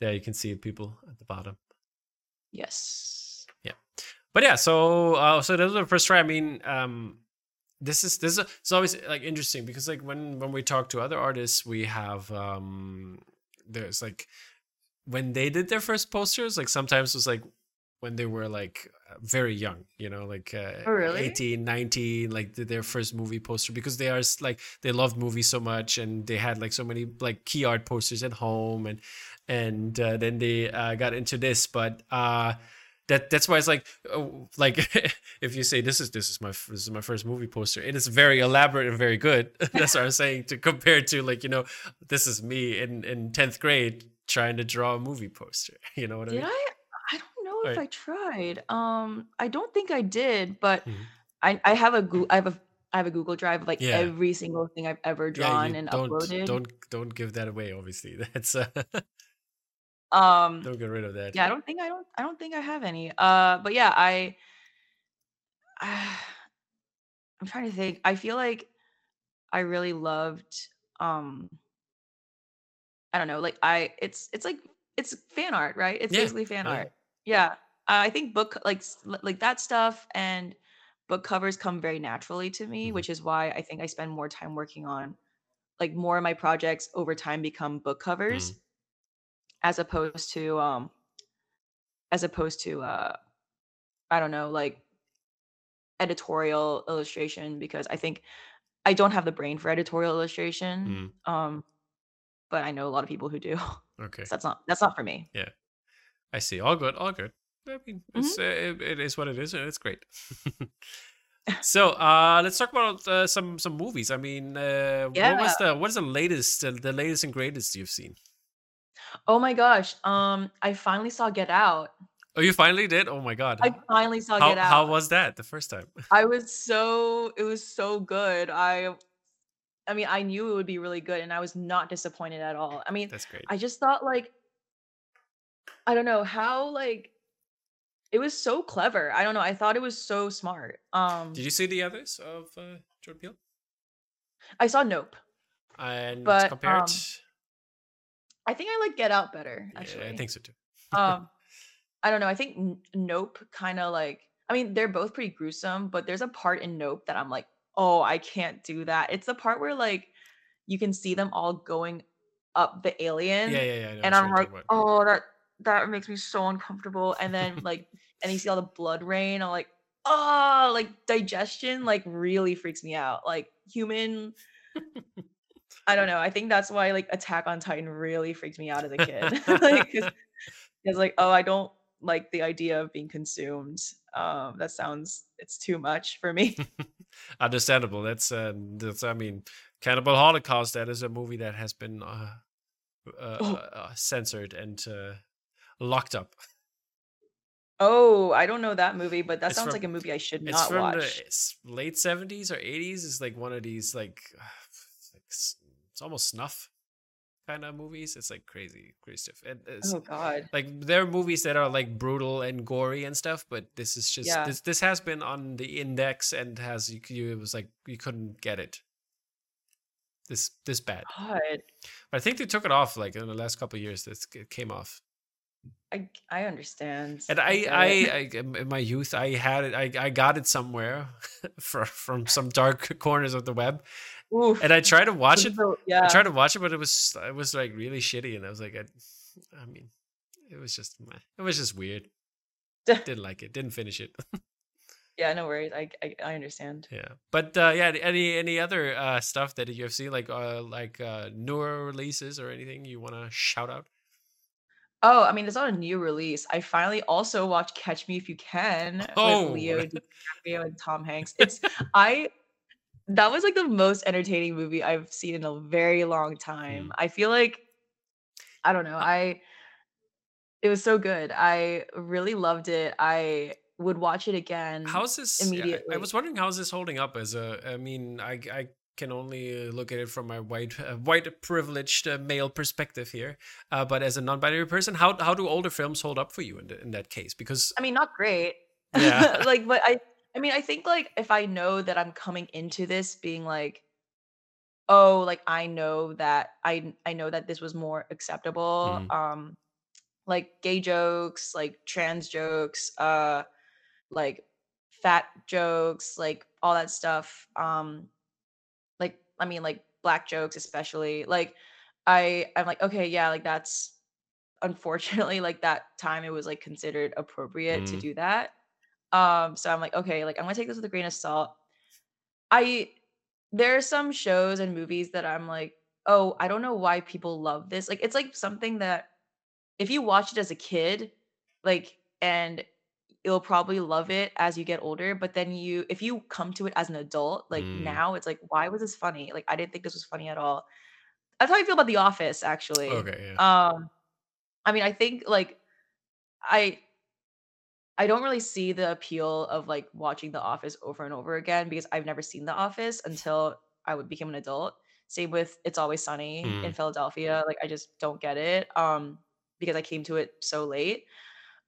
Speaker 1: there you can see people at the bottom.
Speaker 2: yes Yeah,
Speaker 1: But yeah, so uh, so that was the first try. I mean, um, this is this is it's always like interesting because like when when we talk to other artists, we have um, there's like when they did their first posters, like sometimes it was like when they were like very young, you know, like uh,
Speaker 2: Oh, really?
Speaker 1: 18, 19, like their first movie poster because they are like they loved movies so much and they had like so many like key art posters at home and and uh, then they uh, got into this, but uh that that's why it's like oh, like if you say this is this is my this is my first movie poster it is very elaborate and very good that's what i'm saying to compare to like you know this is me in in 10th grade trying to draw a movie poster you know what i mean
Speaker 2: I know if
Speaker 1: Right.
Speaker 2: I tried um I don't think I did but
Speaker 1: Mhm.
Speaker 2: I I have a Goo- I have a I have a Google Drive of like
Speaker 1: Yeah.
Speaker 2: every single thing I've ever drawn
Speaker 1: you
Speaker 2: and
Speaker 1: don't
Speaker 2: uploaded
Speaker 1: don't don't give that away obviously that's uh,
Speaker 2: um
Speaker 1: don't get rid of that
Speaker 2: yeah I don't think I don't I don't think I have any uh but yeah I I'm trying to think I feel like I really loved um I don't know, like I it's it's like it's fan art, right? It's
Speaker 1: Yeah,
Speaker 2: basically fan
Speaker 1: yeah.
Speaker 2: art. Yeah. I think book like like that stuff and book covers come very naturally to me,
Speaker 1: Mhm.
Speaker 2: which is why I think I spend more time working on like more of my projects over time become book covers
Speaker 1: Mm.
Speaker 2: as opposed to um as opposed to uh I don't know, like editorial illustration because I think I don't have the brain for editorial illustration. Um but I know a lot of people who do.
Speaker 1: okay
Speaker 2: So that's not that's not for me.
Speaker 1: I see all good all good i mean it's
Speaker 2: Mm-hmm.
Speaker 1: uh, it, it is what it is and it's great so uh let's talk about uh, some some movies i mean uh what was the what is the latest uh, the latest and greatest you've seen
Speaker 2: Oh my gosh. Um I finally saw Get Out.
Speaker 1: oh you finally did oh my god
Speaker 2: I finally saw
Speaker 1: how,
Speaker 2: Get Out.
Speaker 1: how was that the first time
Speaker 2: I was so it was so good. I I mean, I knew it would be really good and I was not disappointed at all. I mean,
Speaker 1: that's great
Speaker 2: I just thought like I don't know how like it was so clever. I don't know. I thought it was so smart. Um
Speaker 1: did you see the others of uh jordan peele
Speaker 2: I saw Nope.
Speaker 1: and
Speaker 2: But,
Speaker 1: compared
Speaker 2: um, I think I like Get Out better
Speaker 1: yeah,
Speaker 2: actually.
Speaker 1: i think so too
Speaker 2: um I don't know. I think N- Nope kind of like I mean, they're both pretty gruesome, but there's a part in Nope that I'm like, "Oh, I can't do that." It's the part where like you can see them all going up the alien
Speaker 1: yeah yeah yeah I know
Speaker 2: and I'm like, "Oh, that that makes me so uncomfortable." And then like and you see all the blood rain, I'm like, "Oh, like digestion like really freaks me out." Like human I don't know. I think that's why like Attack on Titan really freaked me out as a kid. like, it's like, oh, I don't like the idea of being consumed. Um, that sounds it's too much for me.
Speaker 1: understandable that's uh that's i mean cannibal holocaust that is a movie that has been uh, uh,
Speaker 2: Oh.
Speaker 1: uh censored and uh locked up
Speaker 2: oh, I don't know that movie, but that
Speaker 1: It's
Speaker 2: sounds
Speaker 1: from-
Speaker 2: like a movie I should
Speaker 1: it's
Speaker 2: not
Speaker 1: from
Speaker 2: watch.
Speaker 1: late 70s or 80s it's like one of these like, it's like it's almost snuff kind of movies. It's like crazy, crazy stuff.
Speaker 2: Oh god,
Speaker 1: like there are movies that are like brutal and gory and stuff, but this is just
Speaker 2: Yeah.
Speaker 1: this. This has been on the index and has you. you it was like you couldn't get it. This this bad.
Speaker 2: god.
Speaker 1: But I think they took it off like in the last couple of years. This it came off.
Speaker 2: I I understand.
Speaker 1: And I, I. I, in my youth, I had it. I, I got it somewhere from from some dark corners of the web,
Speaker 2: Oof.
Speaker 1: and I tried to watch it.
Speaker 2: Yeah.
Speaker 1: I tried to watch it, but it was it was like really shitty, and I was like, I, I mean, it was just it was just weird. Didn't like it. Didn't finish it.
Speaker 2: yeah, no worries. I I, I understand.
Speaker 1: yeah, but uh, yeah, any any other uh, stuff that you have seen, like uh, like uh, newer releases or anything you want to shout out?
Speaker 2: Oh, I mean, it's not a new release. I finally also watched Catch Me If You Can
Speaker 1: Oh.
Speaker 2: with Leo DiCaprio and Tom Hanks. It's I that was like the most entertaining movie I've seen in a very long time.
Speaker 1: Mm.
Speaker 2: I feel like I don't know. I it was so good. I really loved it. I would watch it again.
Speaker 1: How's this? yeah, I- I, was wondering how's this holding up as a. I mean, I I can only uh, look at it from my white uh, white privileged uh, male perspective here. Uh, but as a non-binary person, how how do older films hold up for you in the, in that case? Because
Speaker 2: I mean, not great.
Speaker 1: Yeah.
Speaker 2: like, but I, I mean, I think like if I know that I'm coming into this being like, oh, like I know that I, I know that this was more acceptable.
Speaker 1: Mhm.
Speaker 2: Um, like gay jokes, like trans jokes, uh, like fat jokes, like all that stuff. Um, I mean, like black jokes especially. Like I, I'm like, okay, yeah, like that's unfortunately like that time it was like considered appropriate to
Speaker 1: Mm.
Speaker 2: do that um so i'm like okay like i'm gonna take this with a grain of salt i there are some shows and movies that i'm like oh i don't know why people love this like it's like something that if you watch it as a kid like and you'll probably love it as you get older but then you if you come to it as an adult like
Speaker 1: Mm.
Speaker 2: now it's like why was this funny like i didn't think this was funny at all that's how i feel about the office actually
Speaker 1: okay, yeah.
Speaker 2: um i mean i think like i i don't really see the appeal of like watching the office over and over again because i've never seen the office until i would become an adult same with it's always sunny in
Speaker 1: Mm.
Speaker 2: philadelphia like i just don't get it um because i came to it so late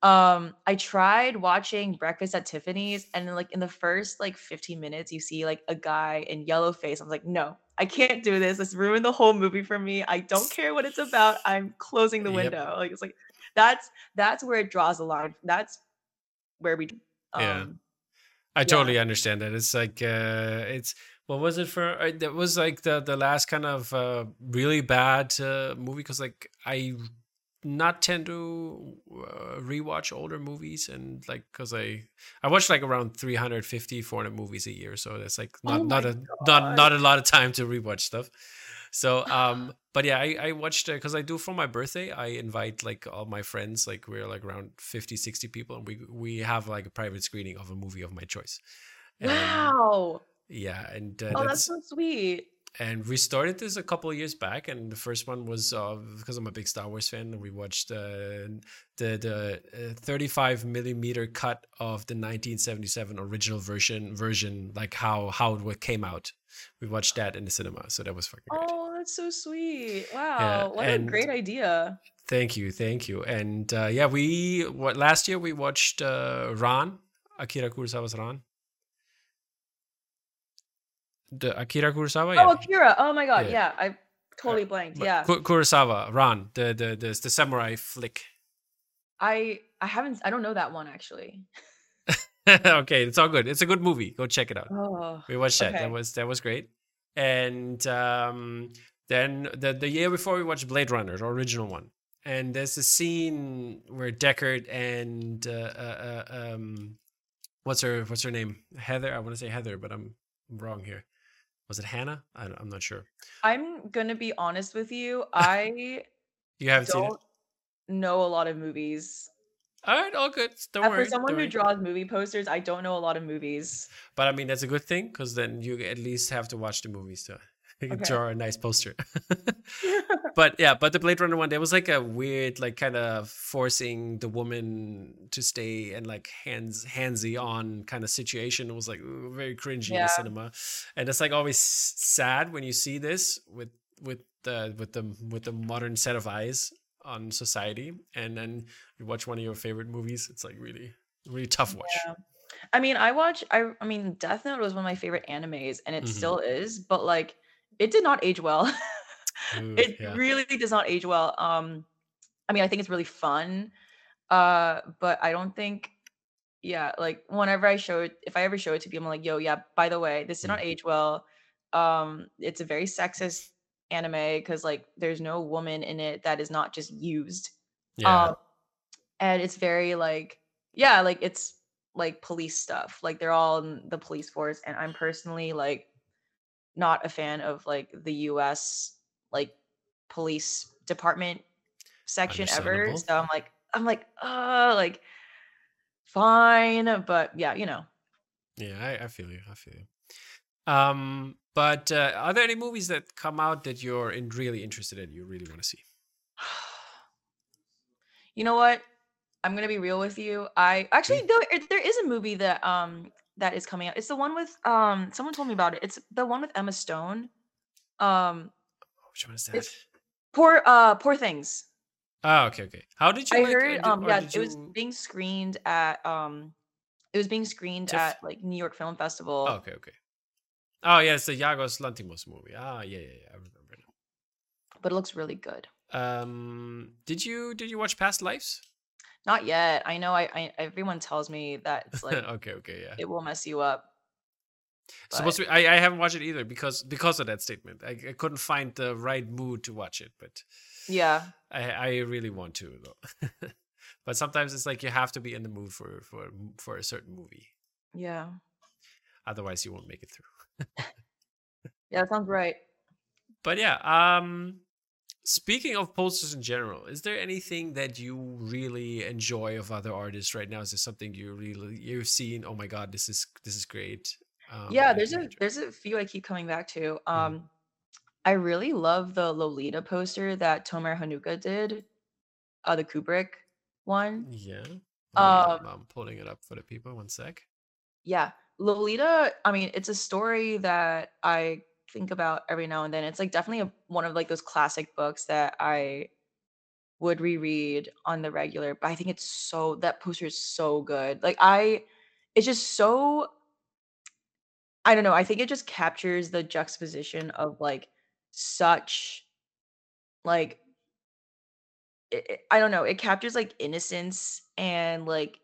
Speaker 2: um i tried watching breakfast at tiffany's and then like in the first like 15 minutes you see like a guy in yellow face i was like no i can't do this this ruined the whole movie for me i don't care what it's about i'm closing the
Speaker 1: Yep.
Speaker 2: window like it's like that's that's where it draws the line that's where we um
Speaker 1: Yeah. I
Speaker 2: yeah.
Speaker 1: totally understand that. It's like uh it's what was it for? That was like the the last kind of uh, really bad uh, movie because like I not tend to uh, rewatch older movies and like because I I watch like around 350 400 movies a year so that's like not
Speaker 2: Oh
Speaker 1: not a not
Speaker 2: God.
Speaker 1: not a lot of time to rewatch stuff. So um but yeah I I watched because I do for my birthday I invite like all my friends like we're like around 50 60 people and we we have like a private screening of a movie of my choice. And,
Speaker 2: wow.
Speaker 1: yeah and uh,
Speaker 2: oh
Speaker 1: that's
Speaker 2: that's so sweet
Speaker 1: and we started this a couple of years back and the first one was uh, because i'm a big star wars fan and we watched uh, the the uh, 35 millimeter cut of the 1977 original version version like how how it came out. We watched that in the cinema so that was fucking great.
Speaker 2: Oh that's so sweet. Wow what
Speaker 1: and-
Speaker 2: a great idea.
Speaker 1: Thank you thank you. And uh, yeah we what last year we watched uh, ran akira kurosawa's ran the akira kurosawa
Speaker 2: oh akira oh my god
Speaker 1: Yeah.
Speaker 2: yeah, i totally blanked yeah
Speaker 1: Kurosawa, Ran, the the the, the samurai flick.
Speaker 2: i i haven't i don't know that one actually
Speaker 1: okay, it's all good. It's a good movie. Go check it out.
Speaker 2: oh
Speaker 1: We watched that.
Speaker 2: okay.
Speaker 1: That was that was great. And um, then the the year before we watched Blade Runner, the original one. And there's a scene where Deckard and uh, uh, uh, um, what's her what's her name? Heather. I want to say Heather, but I'm wrong here. Was it Hannah? I, I'm not sure.
Speaker 2: i'm gonna be honest with you i
Speaker 1: You haven't seen it.
Speaker 2: don't know a lot of movies
Speaker 1: All right, all good. Don't
Speaker 2: Uh,
Speaker 1: worry.
Speaker 2: for someone who
Speaker 1: worry.
Speaker 2: draws movie posters i don't know a lot of movies
Speaker 1: But I mean, that's a good thing because then you at least have to watch the movies to
Speaker 2: Okay.
Speaker 1: draw a nice poster. but yeah, but the Blade Runner one, there was like a weird, like kind of forcing the woman to stay and like hands handsy on kind of situation. It was like ooh, very cringy in the cinema, and it's like always sad when you see this with with the with the with the modern set of eyes on society, and then you watch one of your favorite movies. It's like really really tough watch.
Speaker 2: Yeah. I mean, I watch. I I mean, Death Note was one of my favorite animes, and it
Speaker 1: Mhm.
Speaker 2: still is. But like, it did not age well.
Speaker 1: Ooh,
Speaker 2: it
Speaker 1: yeah.
Speaker 2: really does not age well. Um, I mean, I think it's really fun. Uh, but I don't think. Yeah, like whenever I show it, if I ever show it to people, I'm like, yo, yeah. By the way, this did
Speaker 1: Mm.
Speaker 2: not age well. Um, it's a very sexist anime because like there's no woman in it that is not just used.
Speaker 1: Yeah.
Speaker 2: Um, and it's very like, yeah, like it's like police stuff. Like they're all in the police force, and I'm personally like not a fan of like the U.S. like police department section ever. So I'm like, I'm like, uh, like fine, but yeah, you know.
Speaker 1: Yeah, I, I feel you. I feel you. Um, but uh, are there any movies that come out that you're in really interested in? You really want to see?
Speaker 2: you know what? I'm gonna be real with you. I actually
Speaker 1: Mm.
Speaker 2: there there is a movie that um that is coming out. It's the one with um someone told me about it. It's the one with Emma Stone. Um
Speaker 1: Which one is that?
Speaker 2: Poor uh poor things.
Speaker 1: Oh, okay, okay. How did you?
Speaker 2: I
Speaker 1: like,
Speaker 2: heard
Speaker 1: did-
Speaker 2: um yeah, it was being screened at um it was being screened
Speaker 1: TIFF?
Speaker 2: at like New York Film Festival.
Speaker 1: Oh, okay, okay. Oh, yeah, it's the Yorgos Lanthimos movie. Ah, yeah, yeah, yeah. I remember now.
Speaker 2: But it looks really good.
Speaker 1: Um, did you did you watch Past Lives?
Speaker 2: Not yet. I know I, I everyone tells me that it's like
Speaker 1: okay, okay, yeah.
Speaker 2: it will mess you up.
Speaker 1: Supposed to be. I, I haven't watched it either because because of that statement. I, I couldn't find the right mood to watch it, but
Speaker 2: Yeah.
Speaker 1: I I really want to though. but sometimes it's like you have to be in the mood for for for a certain movie.
Speaker 2: Yeah.
Speaker 1: Otherwise, you won't make it through.
Speaker 2: Yeah, sounds right.
Speaker 1: But yeah, um speaking of posters in general, is there anything that you really enjoy of other artists right now? Is there something you really you've seen? Oh my god, this is this is great. Um,
Speaker 2: yeah, there's a there's a few I keep coming back to.
Speaker 1: Mm.
Speaker 2: Um I really love the Lolita poster that Tomer Hanuka did. Uh the Kubrick one.
Speaker 1: yeah.
Speaker 2: Um,
Speaker 1: I'm, I'm pulling it up for the people. One sec.
Speaker 2: Yeah. Lolita, I mean, it's a story that I think about every now and then. It's like definitely a, one of like those classic books that I would reread on the regular. But I think it's so that poster is so good. Like I it's just so I don't know. I think it just captures the juxtaposition of like such like it, it- I don't know. It captures like innocence and like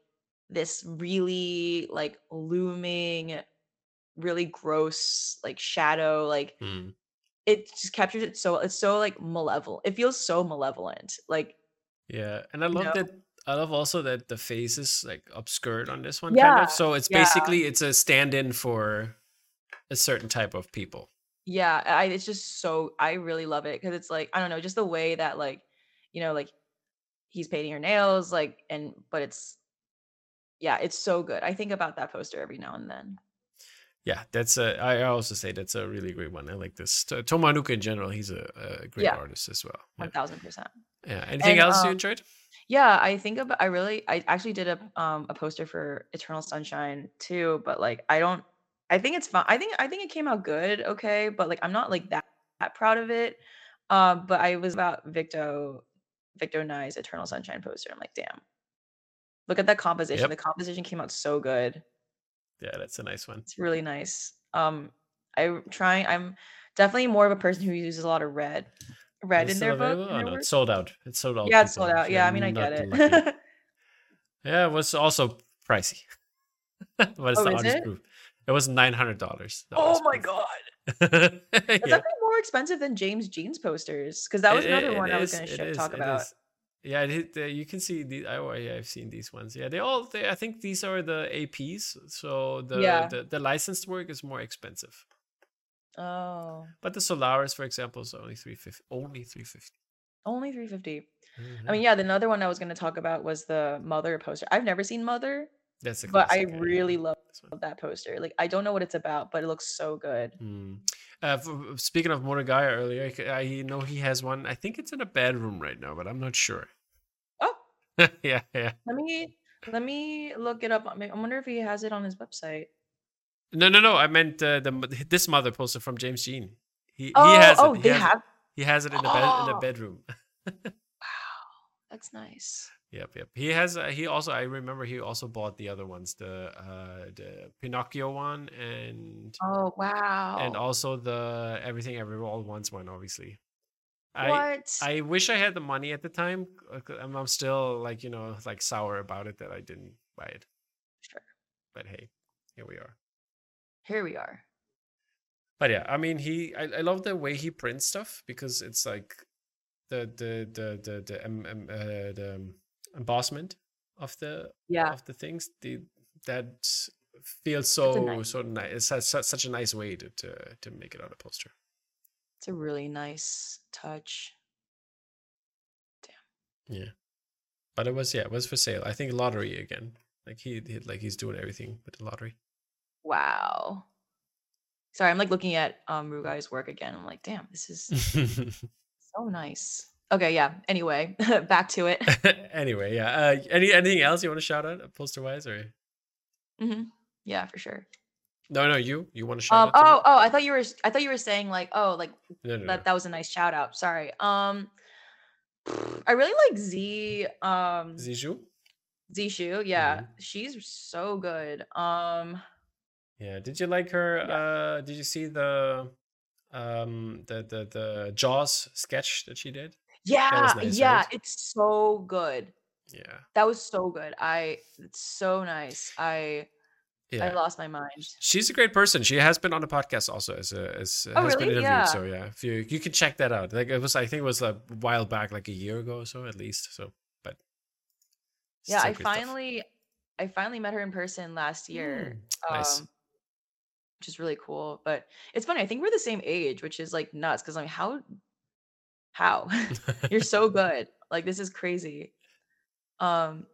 Speaker 2: this really like looming, really gross like shadow. Like
Speaker 1: Mm.
Speaker 2: it just captures it so it's so like malevolent. It feels so malevolent. Like
Speaker 1: Yeah, and I love
Speaker 2: know?
Speaker 1: that. I love also that the face is like obscured on this one, kind
Speaker 2: Yeah,
Speaker 1: of. So it's
Speaker 2: yeah.
Speaker 1: basically it's a stand-in for a certain type of people.
Speaker 2: yeah, I it's just so I really love it because it's like I don't know, just the way that like you know like he's painting her nails like and but it's yeah, it's so good. I think about that poster every now and then.
Speaker 1: Yeah, that's a. I also say that's a really great one. I like this. T- Tomer Hanuka in general, he's a, a great
Speaker 2: Yeah.
Speaker 1: artist as well.
Speaker 2: One thousand percent.
Speaker 1: yeah. Anything
Speaker 2: And,
Speaker 1: else you
Speaker 2: um,
Speaker 1: enjoyed?
Speaker 2: Yeah, I think about I really I actually did a um a poster for Eternal Sunshine too, but like I don't I think it's fine. I think I think it came out good, okay, but like I'm not like that, that proud of it. Um, but I was about Victo Victor Nye's Eternal Sunshine poster. I'm like, damn. Look at that composition.
Speaker 1: Yep.
Speaker 2: The composition came out so good.
Speaker 1: Yeah, that's a nice one.
Speaker 2: It's really nice. Um, I'm trying. I'm definitely more of a person who uses a lot of red, red in their book. in
Speaker 1: Oh,
Speaker 2: their
Speaker 1: no, it's sold out. It's sold out.
Speaker 2: Yeah, it's sold out. Yeah, I mean, I get it.
Speaker 1: yeah, it was also pricey. but it's
Speaker 2: Oh,
Speaker 1: the artist
Speaker 2: it?
Speaker 1: proof. It was nine hundred dollars.
Speaker 2: oh my god, that's
Speaker 1: yeah.
Speaker 2: more expensive than James Jean's posters because that was
Speaker 1: It-
Speaker 2: another
Speaker 1: it
Speaker 2: one I was going to ship,
Speaker 1: is,
Speaker 2: talk about.
Speaker 1: Yeah, it, uh, you can see the. Oh, yeah, I've seen these ones. Yeah, they all. They, I think these are the APs. So the,
Speaker 2: Yeah.
Speaker 1: the the licensed work is more expensive.
Speaker 2: Oh,
Speaker 1: But the Solaris, for example, is only three fifty. Only three fifty.
Speaker 2: only 350.
Speaker 1: Mm-hmm.
Speaker 2: I mean, yeah, the another one I was going to talk about was the Mother poster. I've never seen Mother,
Speaker 1: that's a
Speaker 2: but I really love that poster. Like, I don't know what it's about, but it looks so good.
Speaker 1: Mm. Uh, f- speaking of Murugiah earlier, I know he has one. I think it's in a bedroom right now, but I'm not sure.
Speaker 2: Oh,
Speaker 1: yeah, yeah.
Speaker 2: let me let me look it up. I wonder if he has it on his website.
Speaker 1: No, no, no. I meant uh, the this mother poster from James Jean. He
Speaker 2: Oh,
Speaker 1: he has
Speaker 2: oh,
Speaker 1: it. He
Speaker 2: they
Speaker 1: has it.
Speaker 2: have.
Speaker 1: He has it in the bed in the
Speaker 2: Oh.
Speaker 1: bedroom.
Speaker 2: Wow, that's nice.
Speaker 1: Yep, yep. He has. Uh, he also. I remember he also bought the other ones, the uh, the Pinocchio one, and
Speaker 2: Oh wow.
Speaker 1: and also the Everything Everywhere All at Once one. Obviously, I? I wish I had the money at the time. uh, I'm, I'm still like you know like sour about it that I didn't buy it.
Speaker 2: Sure.
Speaker 1: But hey, here we are.
Speaker 2: Here we are.
Speaker 1: But yeah, I mean, he. I, I love the way he prints stuff because it's like the the the the the um, um, uh, the um, embossment of the
Speaker 2: Yeah.
Speaker 1: of the things. The that feels so
Speaker 2: nice-
Speaker 1: so nice. It's such, such such a nice way to to to make it on a poster.
Speaker 2: It's a really nice touch. Damn.
Speaker 1: Yeah, but it was yeah, it was for sale. I think lottery again. Like he, he like he's doing everything with the lottery.
Speaker 2: Wow. Sorry, I'm like looking at um Rugai's work again. I'm like, damn, this is so nice. Okay, yeah. Anyway, back to it.
Speaker 1: anyway, yeah. Uh, any anything else you want to shout out poster wise or
Speaker 2: hmm Yeah, for sure.
Speaker 1: No no you you want to shout
Speaker 2: Um.
Speaker 1: out? to me?
Speaker 2: Oh. Oh. I thought you were. I thought you were saying like, oh, like
Speaker 1: no, no, no.
Speaker 2: that. That was a nice shout out. Sorry. Um. I really like Z. Um.
Speaker 1: Ziju?
Speaker 2: Zishu. Yeah,
Speaker 1: Mhm.
Speaker 2: she's so good. Um.
Speaker 1: Yeah. Did you like her?
Speaker 2: Yeah.
Speaker 1: Uh, did you see the um the the the Jaws sketch that she did?
Speaker 2: Yeah.
Speaker 1: nice,
Speaker 2: yeah.
Speaker 1: right?
Speaker 2: It's so good.
Speaker 1: Yeah.
Speaker 2: That was so good. I. It's so nice. I. I lost my mind.
Speaker 1: She's a great person. She has been on the podcast also as a, as
Speaker 2: Oh,
Speaker 1: has been
Speaker 2: really?
Speaker 1: interviewed.
Speaker 2: Yeah.
Speaker 1: So yeah, if you you can check that out. Like it was, I think it was a while back, like a year ago or so at least. So, but
Speaker 2: Yeah, I
Speaker 1: great stuff.
Speaker 2: finally. I finally met her in person last year.
Speaker 1: Mm, nice.
Speaker 2: um, which is really cool. But it's funny. I think we're the same age, which is like nuts. Because I'm like, how, how you're so good. Like this is crazy. Um,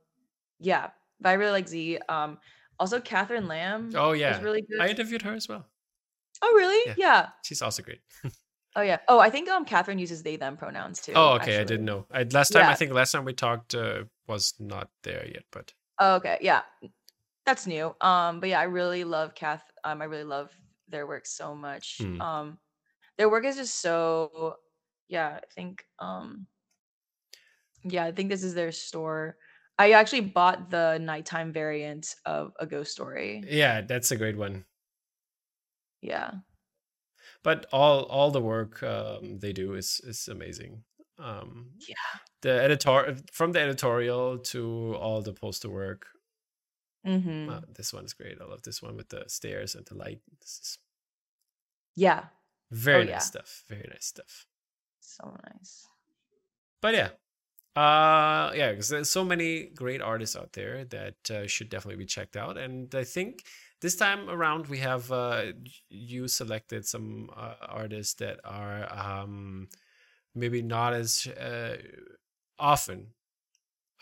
Speaker 2: yeah, but I really like Z. Um, also Catherine Lamb.
Speaker 1: Oh yeah,
Speaker 2: really good.
Speaker 1: I interviewed her as well.
Speaker 2: oh really?
Speaker 1: Yeah.
Speaker 2: Yeah.
Speaker 1: She's also great.
Speaker 2: Oh yeah. Oh, I think um Catherine uses they them pronouns too.
Speaker 1: Oh okay, I didn't know. I, last time I think last time we talked uh, was not there yet, but
Speaker 2: Oh, okay. Yeah. That's new. Um, but yeah, I really love Kath. Um, I really love their work so much.
Speaker 1: Hmm.
Speaker 2: Um, their work is just so yeah, I think um yeah, I think this is their store. I actually bought the nighttime variant of a ghost story.
Speaker 1: yeah, that's a great one.
Speaker 2: Yeah.
Speaker 1: But all all the work um, they do is is amazing. Um,
Speaker 2: Yeah.
Speaker 1: the editor from the editorial to all the poster work.
Speaker 2: Mm-hmm.
Speaker 1: Uh, this one is great. I love this one with the stairs and the light. This is
Speaker 2: yeah.
Speaker 1: very
Speaker 2: Oh,
Speaker 1: nice
Speaker 2: yeah.
Speaker 1: stuff. Very nice stuff.
Speaker 2: So nice.
Speaker 1: But yeah, uh, yeah, because there's so many great artists out there that uh, should definitely be checked out. And I think this time around we have uh, you selected some uh, artists that are um, maybe not as uh, often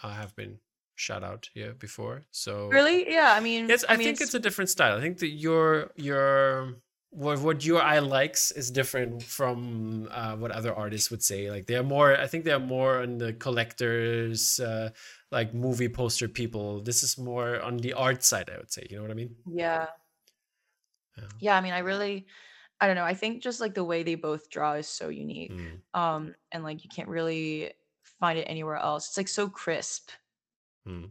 Speaker 1: uh, have been shout out here before. So
Speaker 2: Really? Yeah. I mean,
Speaker 1: Yes, I,
Speaker 2: mean,
Speaker 1: think it's a different style. I think that your your what what your eye likes is different from uh, what other artists would say. Like they're more. I think they're more on the collectors, uh, like movie poster people. This is more on the art side. I would say. You know what I mean?
Speaker 2: Yeah.
Speaker 1: Yeah.
Speaker 2: Yeah, I mean, I really I don't know. I think just like the way they both draw is so unique.
Speaker 1: Mm,
Speaker 2: Um and like you can't really find it anywhere else. It's like so crisp.
Speaker 1: mm.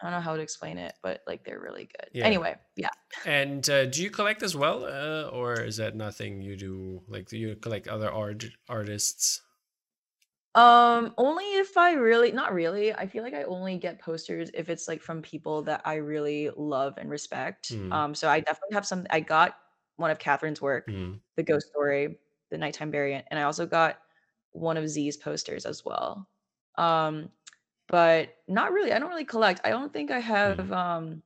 Speaker 2: I don't know how to explain it, but like they're really good.
Speaker 1: Yeah.
Speaker 2: Anyway, yeah.
Speaker 1: And uh, do you collect as well, uh, or is that nothing you do? Like, do you collect other art artists?
Speaker 2: Um only if I really not really. I feel like I only get posters if it's like from people that I really love and respect.
Speaker 1: Mhm.
Speaker 2: Um so I definitely have some I got one of Catherine's work,
Speaker 1: Mm.
Speaker 2: the ghost story, the nighttime variant, and I also got one of Z's posters as well. Um, but not really. I don't really collect. I don't think I have um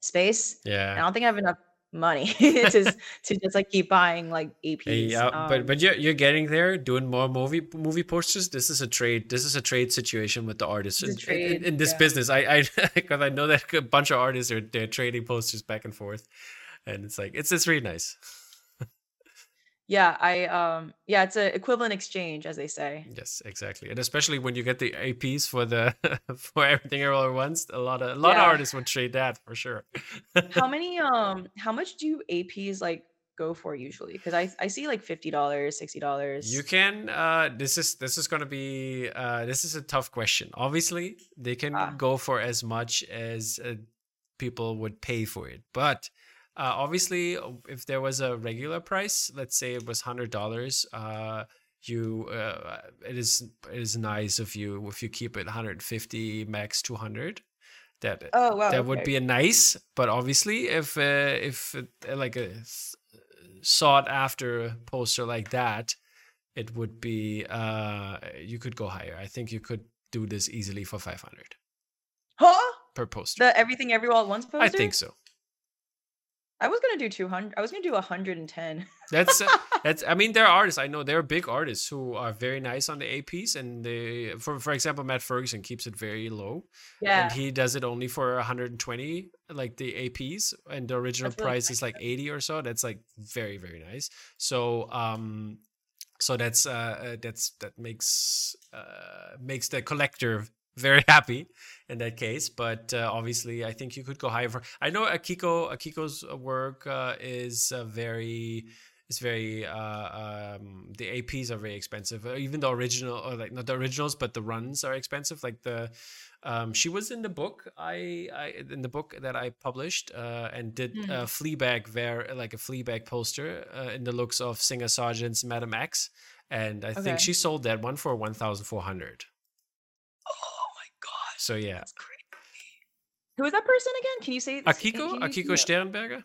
Speaker 2: space. I don't think I have enough money to s- to just like keep buying like APs.
Speaker 1: Yeah, but
Speaker 2: um,
Speaker 1: but you're you're getting there, doing more movie movie posters. This is a trade. This is a trade situation with the artists in, in- in, this
Speaker 2: yeah.
Speaker 1: business. I I because I know that a bunch of artists are they're trading posters back and forth, and it's like it's it's really nice.
Speaker 2: Yeah, I um yeah, it's an equivalent exchange, as they say.
Speaker 1: Yes, exactly, and especially when you get the APs for the for everything all at once. A lot of a lot of artists would trade that for sure.
Speaker 2: How many um how much do APs like go for usually? Because I I see like fifty dollars, sixty dollars.
Speaker 1: You can. Uh, this is this is gonna be. Uh, this is a tough question. Obviously, they can
Speaker 2: Ah.
Speaker 1: go for as much as uh, people would pay for it, but. Uh, obviously, uh, if there was a regular price, let's say it was hundred dollars, uh, you uh, it is it is nice if you if you keep it 150 max 200 that
Speaker 2: Oh wow.
Speaker 1: that would be a nice but obviously if uh, if uh, like a sought after poster like that it would be uh you could go higher i think you could do this easily for 500
Speaker 2: huh?
Speaker 1: per poster
Speaker 2: The everything everywhere at once poster.
Speaker 1: i think so
Speaker 2: I was gonna do two hundred. I was gonna do hundred and ten.
Speaker 1: that's uh, that's i mean there are artists i know there are big artists who are very nice on the aps and they for for example matt ferguson keeps it very low
Speaker 2: Yeah.
Speaker 1: and he does it only for 120 like the aps and the original
Speaker 2: really
Speaker 1: price is like 80 or so that's like very very nice so um so that's uh uh, that's that makes uh makes the collector very happy in that case but uh, obviously i think you could go higher for i know akiko akiko's work uh, is uh, very It's very uh um the aps are very expensive. Uh, even the original or like not the originals but the runs are expensive. Like the um she was in the book i i in the book that i published uh and did
Speaker 2: Mhm.
Speaker 1: a fleabag ver like a fleabag poster uh, in the looks of singer Sargent's madam x and i think she sold that one for 1400
Speaker 2: Oh my gosh,
Speaker 1: so yeah.
Speaker 2: Who is that person again? Can you say
Speaker 1: akiko
Speaker 2: you-
Speaker 1: akiko
Speaker 2: yeah.
Speaker 1: Stehrenberger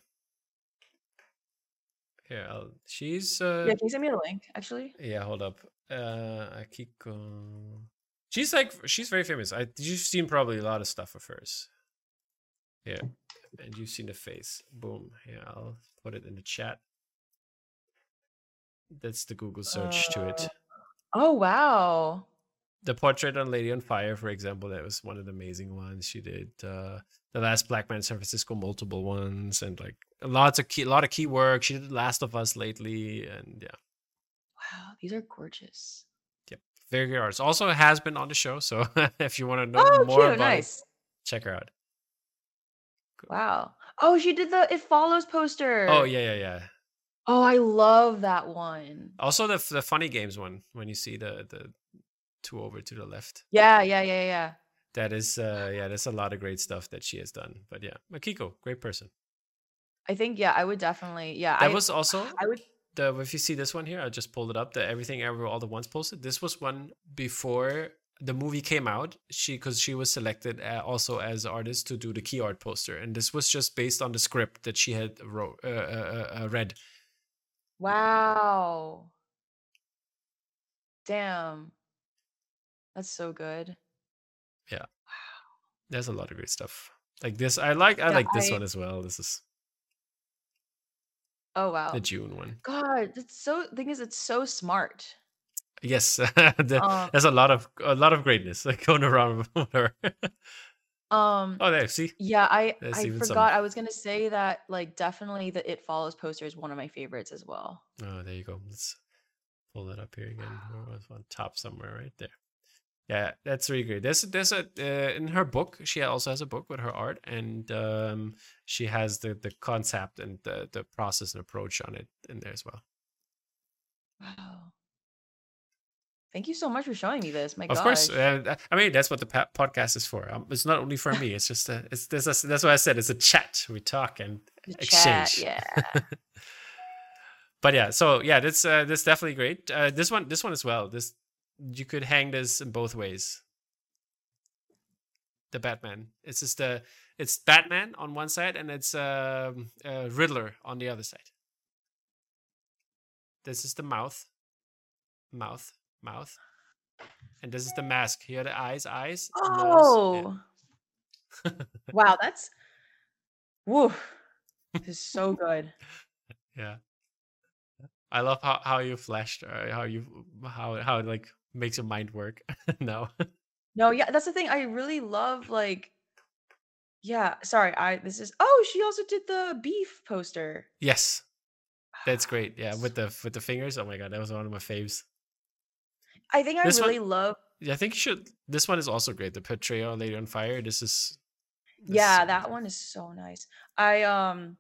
Speaker 1: here I'll, she's uh
Speaker 2: Yeah, can you send me the link? Actually,
Speaker 1: Yeah, hold up. Uh Akiko. She's like she's very famous. I you've seen probably a lot of stuff of hers. Yeah. And you've seen the face. Boom. Yeah, I'll put it in the chat. That's the Google search to it.
Speaker 2: Uh, oh wow.
Speaker 1: The portrait on Lady on Fire, for example, that was one of the amazing ones. She did uh the last Black Man in San Francisco, multiple ones, and like lots of key, a lot of key work. She did Last of Us lately, and yeah,
Speaker 2: Wow, these are gorgeous.
Speaker 1: Yep, very good artist. Also has been on the show, so if you want to know
Speaker 2: Oh,
Speaker 1: more
Speaker 2: cute,
Speaker 1: about it, check her out.
Speaker 2: Wow. Oh, she did the It Follows poster.
Speaker 1: Oh yeah, yeah, yeah.
Speaker 2: Oh, I love that one.
Speaker 1: Also the the funny games one when you see the the two over to the left.
Speaker 2: Yeah, yeah, yeah, yeah.
Speaker 1: That is uh yeah, that's a lot of great stuff that she has done. But yeah, Makiko, great person.
Speaker 2: I think yeah, I would definitely yeah.
Speaker 1: That
Speaker 2: I,
Speaker 1: was also
Speaker 2: I would
Speaker 1: the if you see this one here, I just pulled it up. The everything ever all the once posted. This was one before the movie came out. She because she was selected uh, also as artist to do the key art poster, and this was just based on the script that she had wrote uh, uh, uh, uh, read.
Speaker 2: wow. Damn. That's so good. Yeah. Wow.
Speaker 1: There's a lot of great stuff like this. I like I
Speaker 2: Yeah,
Speaker 1: like this
Speaker 2: I-
Speaker 1: one as well. This is
Speaker 2: Oh wow.
Speaker 1: the June one.
Speaker 2: God, it's so thing is it's so smart.
Speaker 1: Yes, the-
Speaker 2: Um,
Speaker 1: there's a lot of a lot of greatness like going around with her.
Speaker 2: Um
Speaker 1: oh, there, see,
Speaker 2: yeah, I
Speaker 1: There's
Speaker 2: I
Speaker 1: even some-
Speaker 2: forgot I was going to say that like definitely the It Follows poster is one of my favorites as well.
Speaker 1: oh, there you go. Let's pull that up here again. Where was on top somewhere right there? Yeah, that's really great. There's there's a uh, in her book. She also has a book with her art, and um, she has the the concept and the the process and approach on it in there as well.
Speaker 2: Wow. Thank you so much for showing me this. My
Speaker 1: Of
Speaker 2: gosh.
Speaker 1: course, uh, I mean that's what the podcast is for. Um, it's not only for me. It's just a, it's this is- that's why I said it's a chat. We talk and
Speaker 2: The
Speaker 1: exchange.
Speaker 2: chat, yeah.
Speaker 1: but yeah, so yeah, that's uh, that's definitely great. Uh, this one, this one as well. This you could hang this in both ways. The Batman. It's just the it's Batman on one side and it's um, uh, Riddler on the other side. This is the mouth, mouth, mouth, and this is the mask. Here are the eyes, eyes.
Speaker 2: Oh. wow, that's woo. This is so good.
Speaker 1: Yeah. yeah. I love how, how you flashed, uh, how you how how like makes your mind work no.
Speaker 2: No, yeah, that's the thing. I really love like yeah, sorry, I this is oh, she also did the beef poster.
Speaker 1: Yes, that's great. Yeah, with the with the fingers. Oh my god, that was one of my faves.
Speaker 2: I think I
Speaker 1: This one-
Speaker 2: really love
Speaker 1: Yeah, I think you should. This one is also great. The portrayal Lady on Fire. This is. this-
Speaker 2: yeah, that one is so nice. I um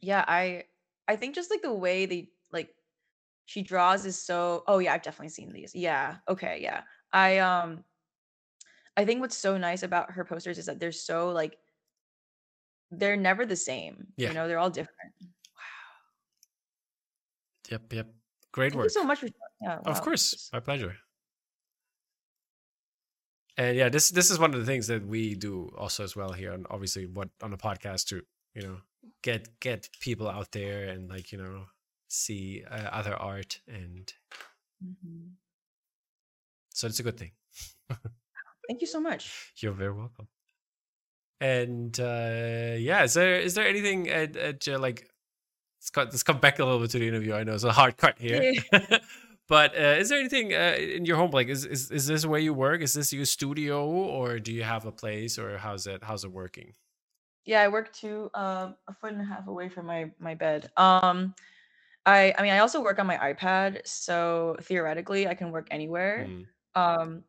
Speaker 2: yeah, I I think just like the way they like she draws is so oh yeah, I've definitely seen these. Yeah. Okay, yeah. I um I think what's so nice about her posters is that they're so like they're never the same.
Speaker 1: Yeah.
Speaker 2: You know, they're all different.
Speaker 1: Wow yep, yep. Great
Speaker 2: Thank
Speaker 1: work.
Speaker 2: you so much for yeah.
Speaker 1: Of course, my pleasure. And yeah, this this is one of the things that we do also as well here, and obviously what on the podcast to you know get get people out there and like you know see uh, other art, and
Speaker 2: Mhm.
Speaker 1: so it's a good thing.
Speaker 2: Thank you so much.
Speaker 1: You're very welcome. And uh yeah, is there is there anything at, at uh, like let's, cut, let's come back a little bit to the interview. I know it's a hard cut here. but uh, is there anything uh, in your home like is, is is this where you work? Is this your studio or do you have a place or how's it how's it working?
Speaker 2: Yeah, I work two um a foot and a half away from my my bed. Um I I mean I also work on my iPad, so theoretically I can work anywhere.
Speaker 1: Mm,
Speaker 2: Um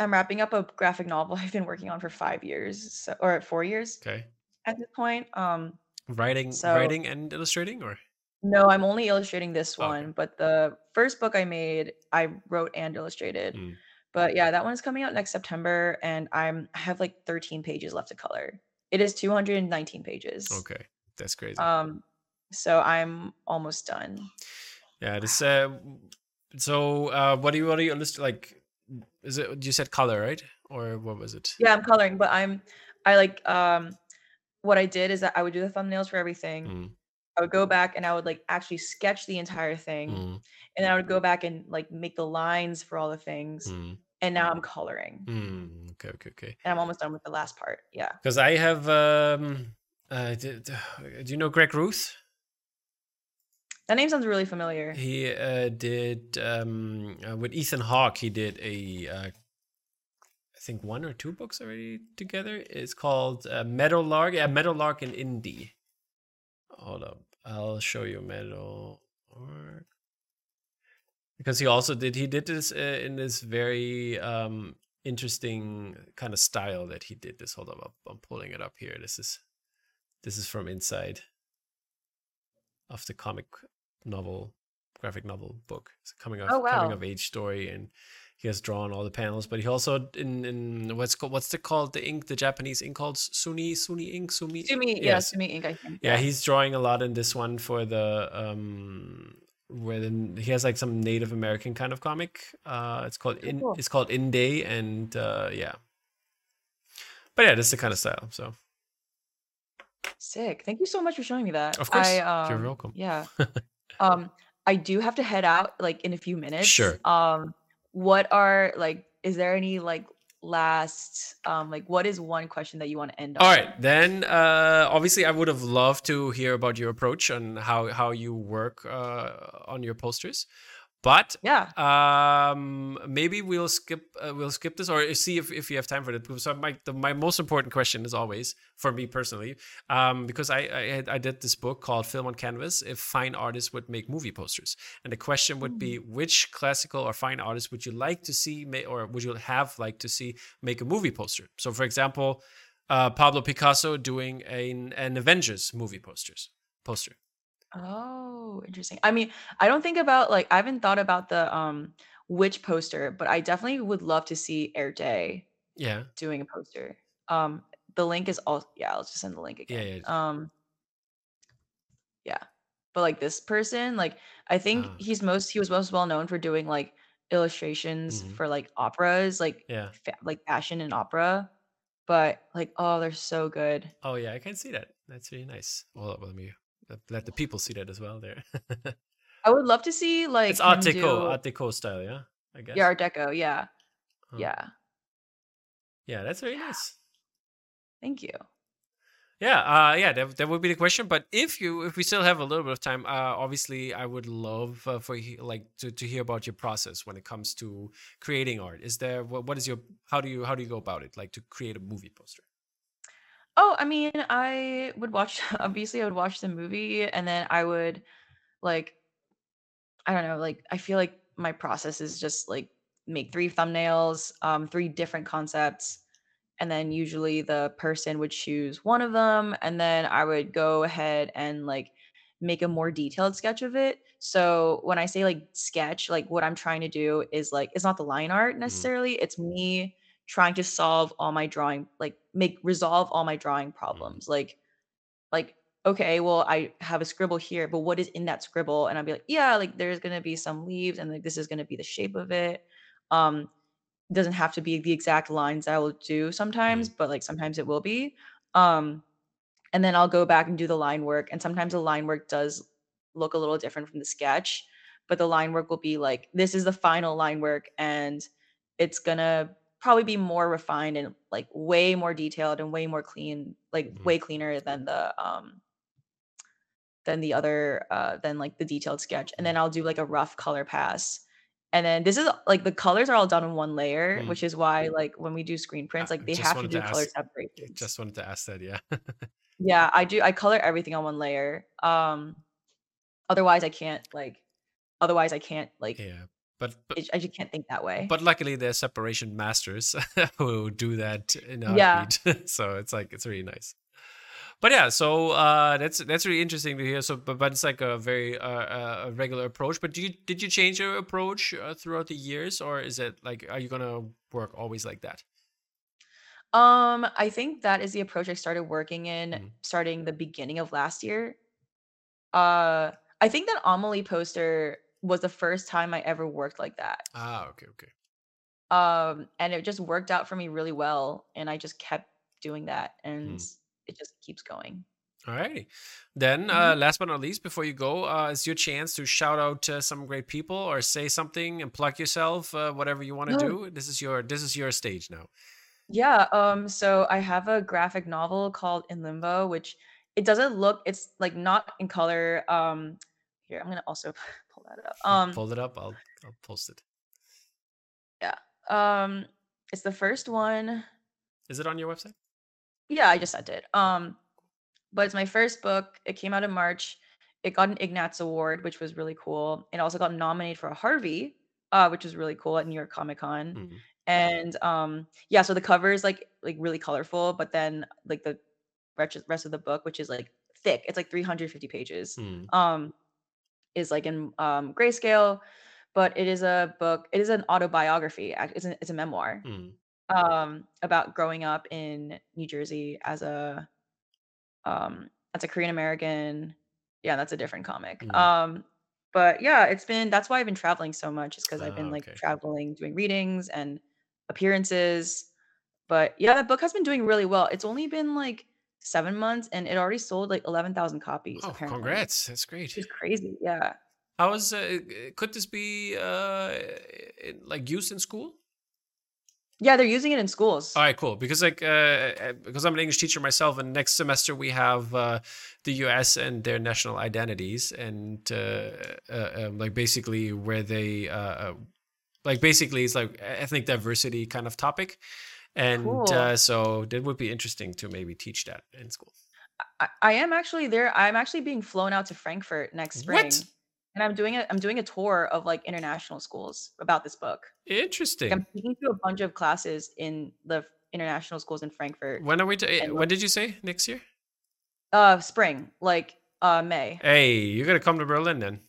Speaker 2: I'm wrapping up a graphic novel I've been working on for 5 years, so or 4 years
Speaker 1: okay.
Speaker 2: at this point. Um
Speaker 1: Writing
Speaker 2: So-
Speaker 1: writing and illustrating or
Speaker 2: no, I'm only illustrating this
Speaker 1: Okay.
Speaker 2: one, but the first book I made, I wrote and illustrated.
Speaker 1: Mm.
Speaker 2: But yeah, that one's coming out next September and I'm I have like 13 pages left to color. It is 219 pages.
Speaker 1: okay. That's crazy.
Speaker 2: Um so I'm almost done.
Speaker 1: yeah, this uh so uh what do you what do you understand like is it you said color, right? Or what was it?
Speaker 2: Yeah, I'm coloring, but I'm I like um what I did is that I would do the thumbnails for everything.
Speaker 1: Mm,
Speaker 2: I would go back and I would like actually sketch the entire thing.
Speaker 1: mm,
Speaker 2: And then I would go back and like make the lines for all the things.
Speaker 1: mm.
Speaker 2: And now I'm coloring.
Speaker 1: Mm, okay, okay, okay.
Speaker 2: And I'm almost done with the last part. Yeah.
Speaker 1: Because I have, um, uh, do, do you know Greg Ruth?
Speaker 2: That name sounds really familiar.
Speaker 1: He uh, did um, uh, with Ethan Hawke. He did a, uh, I think one or two books already together. It's called uh, Meadowlark. Yeah, Meadowlark and Indeh. Hold up, I'll show you Meadowlark. Because he also did he did this uh, in this very um, interesting kind of style that he did this. Hold up, I'm pulling it up here. This is this is from inside of the comic novel, graphic novel book. It's a coming of
Speaker 2: Oh,
Speaker 1: coming
Speaker 2: wow.
Speaker 1: of age story, and he has drawn all the panels. But he also in in what's called what's the called the ink the Japanese ink called Suni Suni ink Sumi.
Speaker 2: Sumi, yeah,
Speaker 1: Yes.
Speaker 2: Sumi Ink, I think.
Speaker 1: Yeah, he's drawing a lot in this one for the um where then he has like some Native American kind of comic. Uh it's called in
Speaker 2: cool.
Speaker 1: it's called Indeh and uh yeah. But yeah, this is the kind of style. So
Speaker 2: sick. Thank you so much for showing me that.
Speaker 1: Of course,
Speaker 2: I,
Speaker 1: you're
Speaker 2: um,
Speaker 1: welcome.
Speaker 2: Yeah. um, I do have to head out like in a few minutes.
Speaker 1: Sure.
Speaker 2: Um, what are like? Is there any like last um like what is one question that you want to end on?
Speaker 1: All right, then uh obviously I would have loved to hear about your approach and how how you work uh on your posters. But
Speaker 2: Yeah.
Speaker 1: um maybe we'll skip uh, we'll skip this or see if, if you have time for it so my the, my most important question is always for me personally um because i I, I did this book called film on canvas if fine artists would make movie posters. And the question would be which classical or fine artist would you like to see or would you have like to see make a movie poster? So for example uh pablo picasso doing an, an avengers movie posters poster
Speaker 2: Oh, interesting. I mean, I don't think about like I haven't thought about the um which poster, but I definitely would love to see Erté
Speaker 1: yeah
Speaker 2: doing a poster. Um, the link is all yeah. I'll just send the link again.
Speaker 1: yeah.
Speaker 2: Um, yeah, but like this person, like I think
Speaker 1: Ah.
Speaker 2: he's most he was most well known for doing like illustrations
Speaker 1: Mhm.
Speaker 2: for like operas, like
Speaker 1: yeah
Speaker 2: fa- like fashion and opera. But like, oh, they're so good.
Speaker 1: Oh yeah, I can see that. That's really nice. Well, let me let- the people see that as well. There,
Speaker 2: I would love to see like
Speaker 1: it's Art Deco,
Speaker 2: do-
Speaker 1: Art Deco style, yeah. I guess.
Speaker 2: yeah, Art Deco. Yeah,
Speaker 1: Huh.
Speaker 2: yeah.
Speaker 1: yeah, that's very nice.
Speaker 2: Thank you.
Speaker 1: Yeah, uh, yeah, that, that would be the question. But if you if we still have a little bit of time, uh, obviously, I would love uh, for like to, to hear about your process when it comes to creating art. Is there what, what is your how do you how do you go about it? Like to create a movie poster?
Speaker 2: Oh, I mean, I would watch obviously I would watch the movie and then I would like I don't know, like I feel like my process is just like make three thumbnails, um three different concepts and then usually the person would choose one of them and then I would go ahead and like make a more detailed sketch of it. So when I say like sketch, like what I'm trying to do is like it's not the line art
Speaker 1: Mhm.
Speaker 2: necessarily. It's me trying to solve all my drawing, like make resolve all my drawing
Speaker 1: Mm.
Speaker 2: problems. Like like okay, well I have a scribble here, but what is in that scribble? And I'll be like, yeah, like there's gonna be some leaves, and like this is gonna be the shape of it. Um, doesn't have to be the exact lines I will do sometimes,
Speaker 1: Mm.
Speaker 2: but like sometimes it will be. Um, and then I'll go back and do the line work. And sometimes the line work does look a little different from the sketch, but the line work will be like, this is the final line work, and it's gonna probably be more refined and like way more detailed and way more clean, like
Speaker 1: Mhm.
Speaker 2: way cleaner than the um than the other uh than like the detailed sketch. And
Speaker 1: Mm.
Speaker 2: then I'll do like a rough color pass. And then this is like the colors are all done in one layer,
Speaker 1: Mm.
Speaker 2: which is why like when we do screen prints, like they have to do
Speaker 1: to
Speaker 2: color
Speaker 1: ask.
Speaker 2: separations.
Speaker 1: Just wanted to ask that. Yeah.
Speaker 2: Yeah, I do I color everything on one layer. Um otherwise I can't like otherwise I can't like
Speaker 1: yeah. But but
Speaker 2: I just can't think that way.
Speaker 1: but luckily there's separation masters who do that in a
Speaker 2: Yeah.
Speaker 1: heartbeat. so it's like it's really nice. But yeah, so uh, that's that's really interesting to hear. So, but, but it's like a very uh, uh, a regular approach. But do you did you change your approach uh, throughout the years, or is it like are you gonna work always like that?
Speaker 2: Um, I think that is the approach I started working in
Speaker 1: Mm.
Speaker 2: starting the beginning of last year. Uh, I think that Amelie poster was the first time I ever worked like that.
Speaker 1: Ah, okay, okay.
Speaker 2: Um, and it just worked out for me really well, and I just kept doing that, and
Speaker 1: Mm.
Speaker 2: it just keeps going.
Speaker 1: Alrighty. Then,
Speaker 2: Mhm.
Speaker 1: uh, last but not least, before you go, uh, it's your chance to shout out uh, some great people or say something and plug yourself, uh, whatever you want to
Speaker 2: No,
Speaker 1: do. This is your this is your stage now.
Speaker 2: yeah. Um, so I have a graphic novel called In Limbo, which it doesn't look. It's like not in color. Um, here I'm gonna also that up. Um,
Speaker 1: Pull it up. I'll I'll post it.
Speaker 2: yeah. Um, it's the first one.
Speaker 1: Is it on your website?
Speaker 2: Yeah, I just sent it. Um, but it's my first book. It came out in March. It got an Ignatz Award, which was really cool. It also got nominated for a Harvey, uh, which was really cool at New York Comic Con.
Speaker 1: Mhm.
Speaker 2: And um, yeah, so the cover is like like really colorful, but then like the rest rest of the book, which is like thick, it's like 350 pages,
Speaker 1: Mm.
Speaker 2: um, is like in um grayscale. But it is a book. It is an autobiography. It's a, it's a memoir
Speaker 1: Mm.
Speaker 2: um about growing up in New Jersey as a um as a Korean American. Yeah, that's a different comic.
Speaker 1: Mm.
Speaker 2: Um but yeah, it's been that's why I've been traveling so much is because I've
Speaker 1: Ah,
Speaker 2: been like
Speaker 1: okay.
Speaker 2: traveling, doing readings and appearances. But yeah, the book has been doing really well. It's only been like seven months and it already sold like 11,000 copies
Speaker 1: Oh,
Speaker 2: apparently.
Speaker 1: congrats! That's great.
Speaker 2: It's crazy. Yeah.
Speaker 1: How is uh, could this be uh, like used in school?
Speaker 2: Yeah, they're using it in schools.
Speaker 1: All right, cool. Because like, uh, uh, because I'm an English teacher myself, and next semester we have uh, the U.S. and their national identities, and uh, uh, um, like basically where they, uh, uh, like basically it's like ethnic diversity kind of topic, and
Speaker 2: Cool.
Speaker 1: uh, so it would be interesting to maybe teach that in school.
Speaker 2: I, I am actually there. I'm actually being flown out to Frankfurt next spring.
Speaker 1: What?
Speaker 2: And I'm doing a I'm doing a tour of like international schools about this book. Like
Speaker 1: Interesting.
Speaker 2: I'm speaking to a bunch of classes in the international schools in Frankfurt.
Speaker 1: When are we? To,
Speaker 2: And
Speaker 1: when did you say next year?
Speaker 2: uh spring, like uh May.
Speaker 1: Hey, you're gonna come to Berlin then?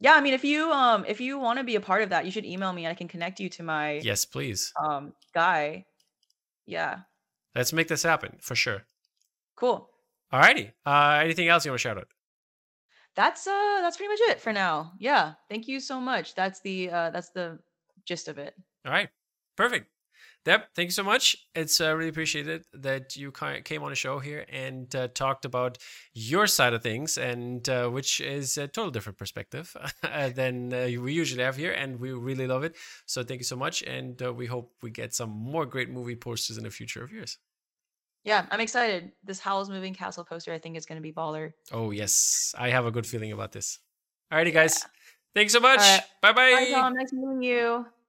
Speaker 2: Yeah, I mean if you um if you want to be a part of that, you should email me and I can connect you to my
Speaker 1: Yes, please.
Speaker 2: um guy. Yeah.
Speaker 1: Let's make this happen for sure.
Speaker 2: Cool.
Speaker 1: All righty. Uh, anything else you want to shout out?
Speaker 2: That's uh that's pretty much it for now. Yeah. Thank you so much. That's the uh that's the gist of it.
Speaker 1: All right. Perfect. Deb, thank you so much. It's uh, really appreciated that you came on the show here and uh, talked about your side of things, and uh, which is a total different perspective uh, than uh, we usually have here, and we really love it. So thank you so much, and uh, we hope we get some more great movie posters in the future of yours.
Speaker 2: Yeah, I'm excited. This Howl's Moving Castle poster I think is going to be baller.
Speaker 1: Oh yes, I have a good feeling about this. Alrighty, guys.
Speaker 2: Yeah.
Speaker 1: Thanks so much.
Speaker 2: right.
Speaker 1: Bye
Speaker 2: Bye,
Speaker 1: bye.
Speaker 2: Tom. Nice meeting you.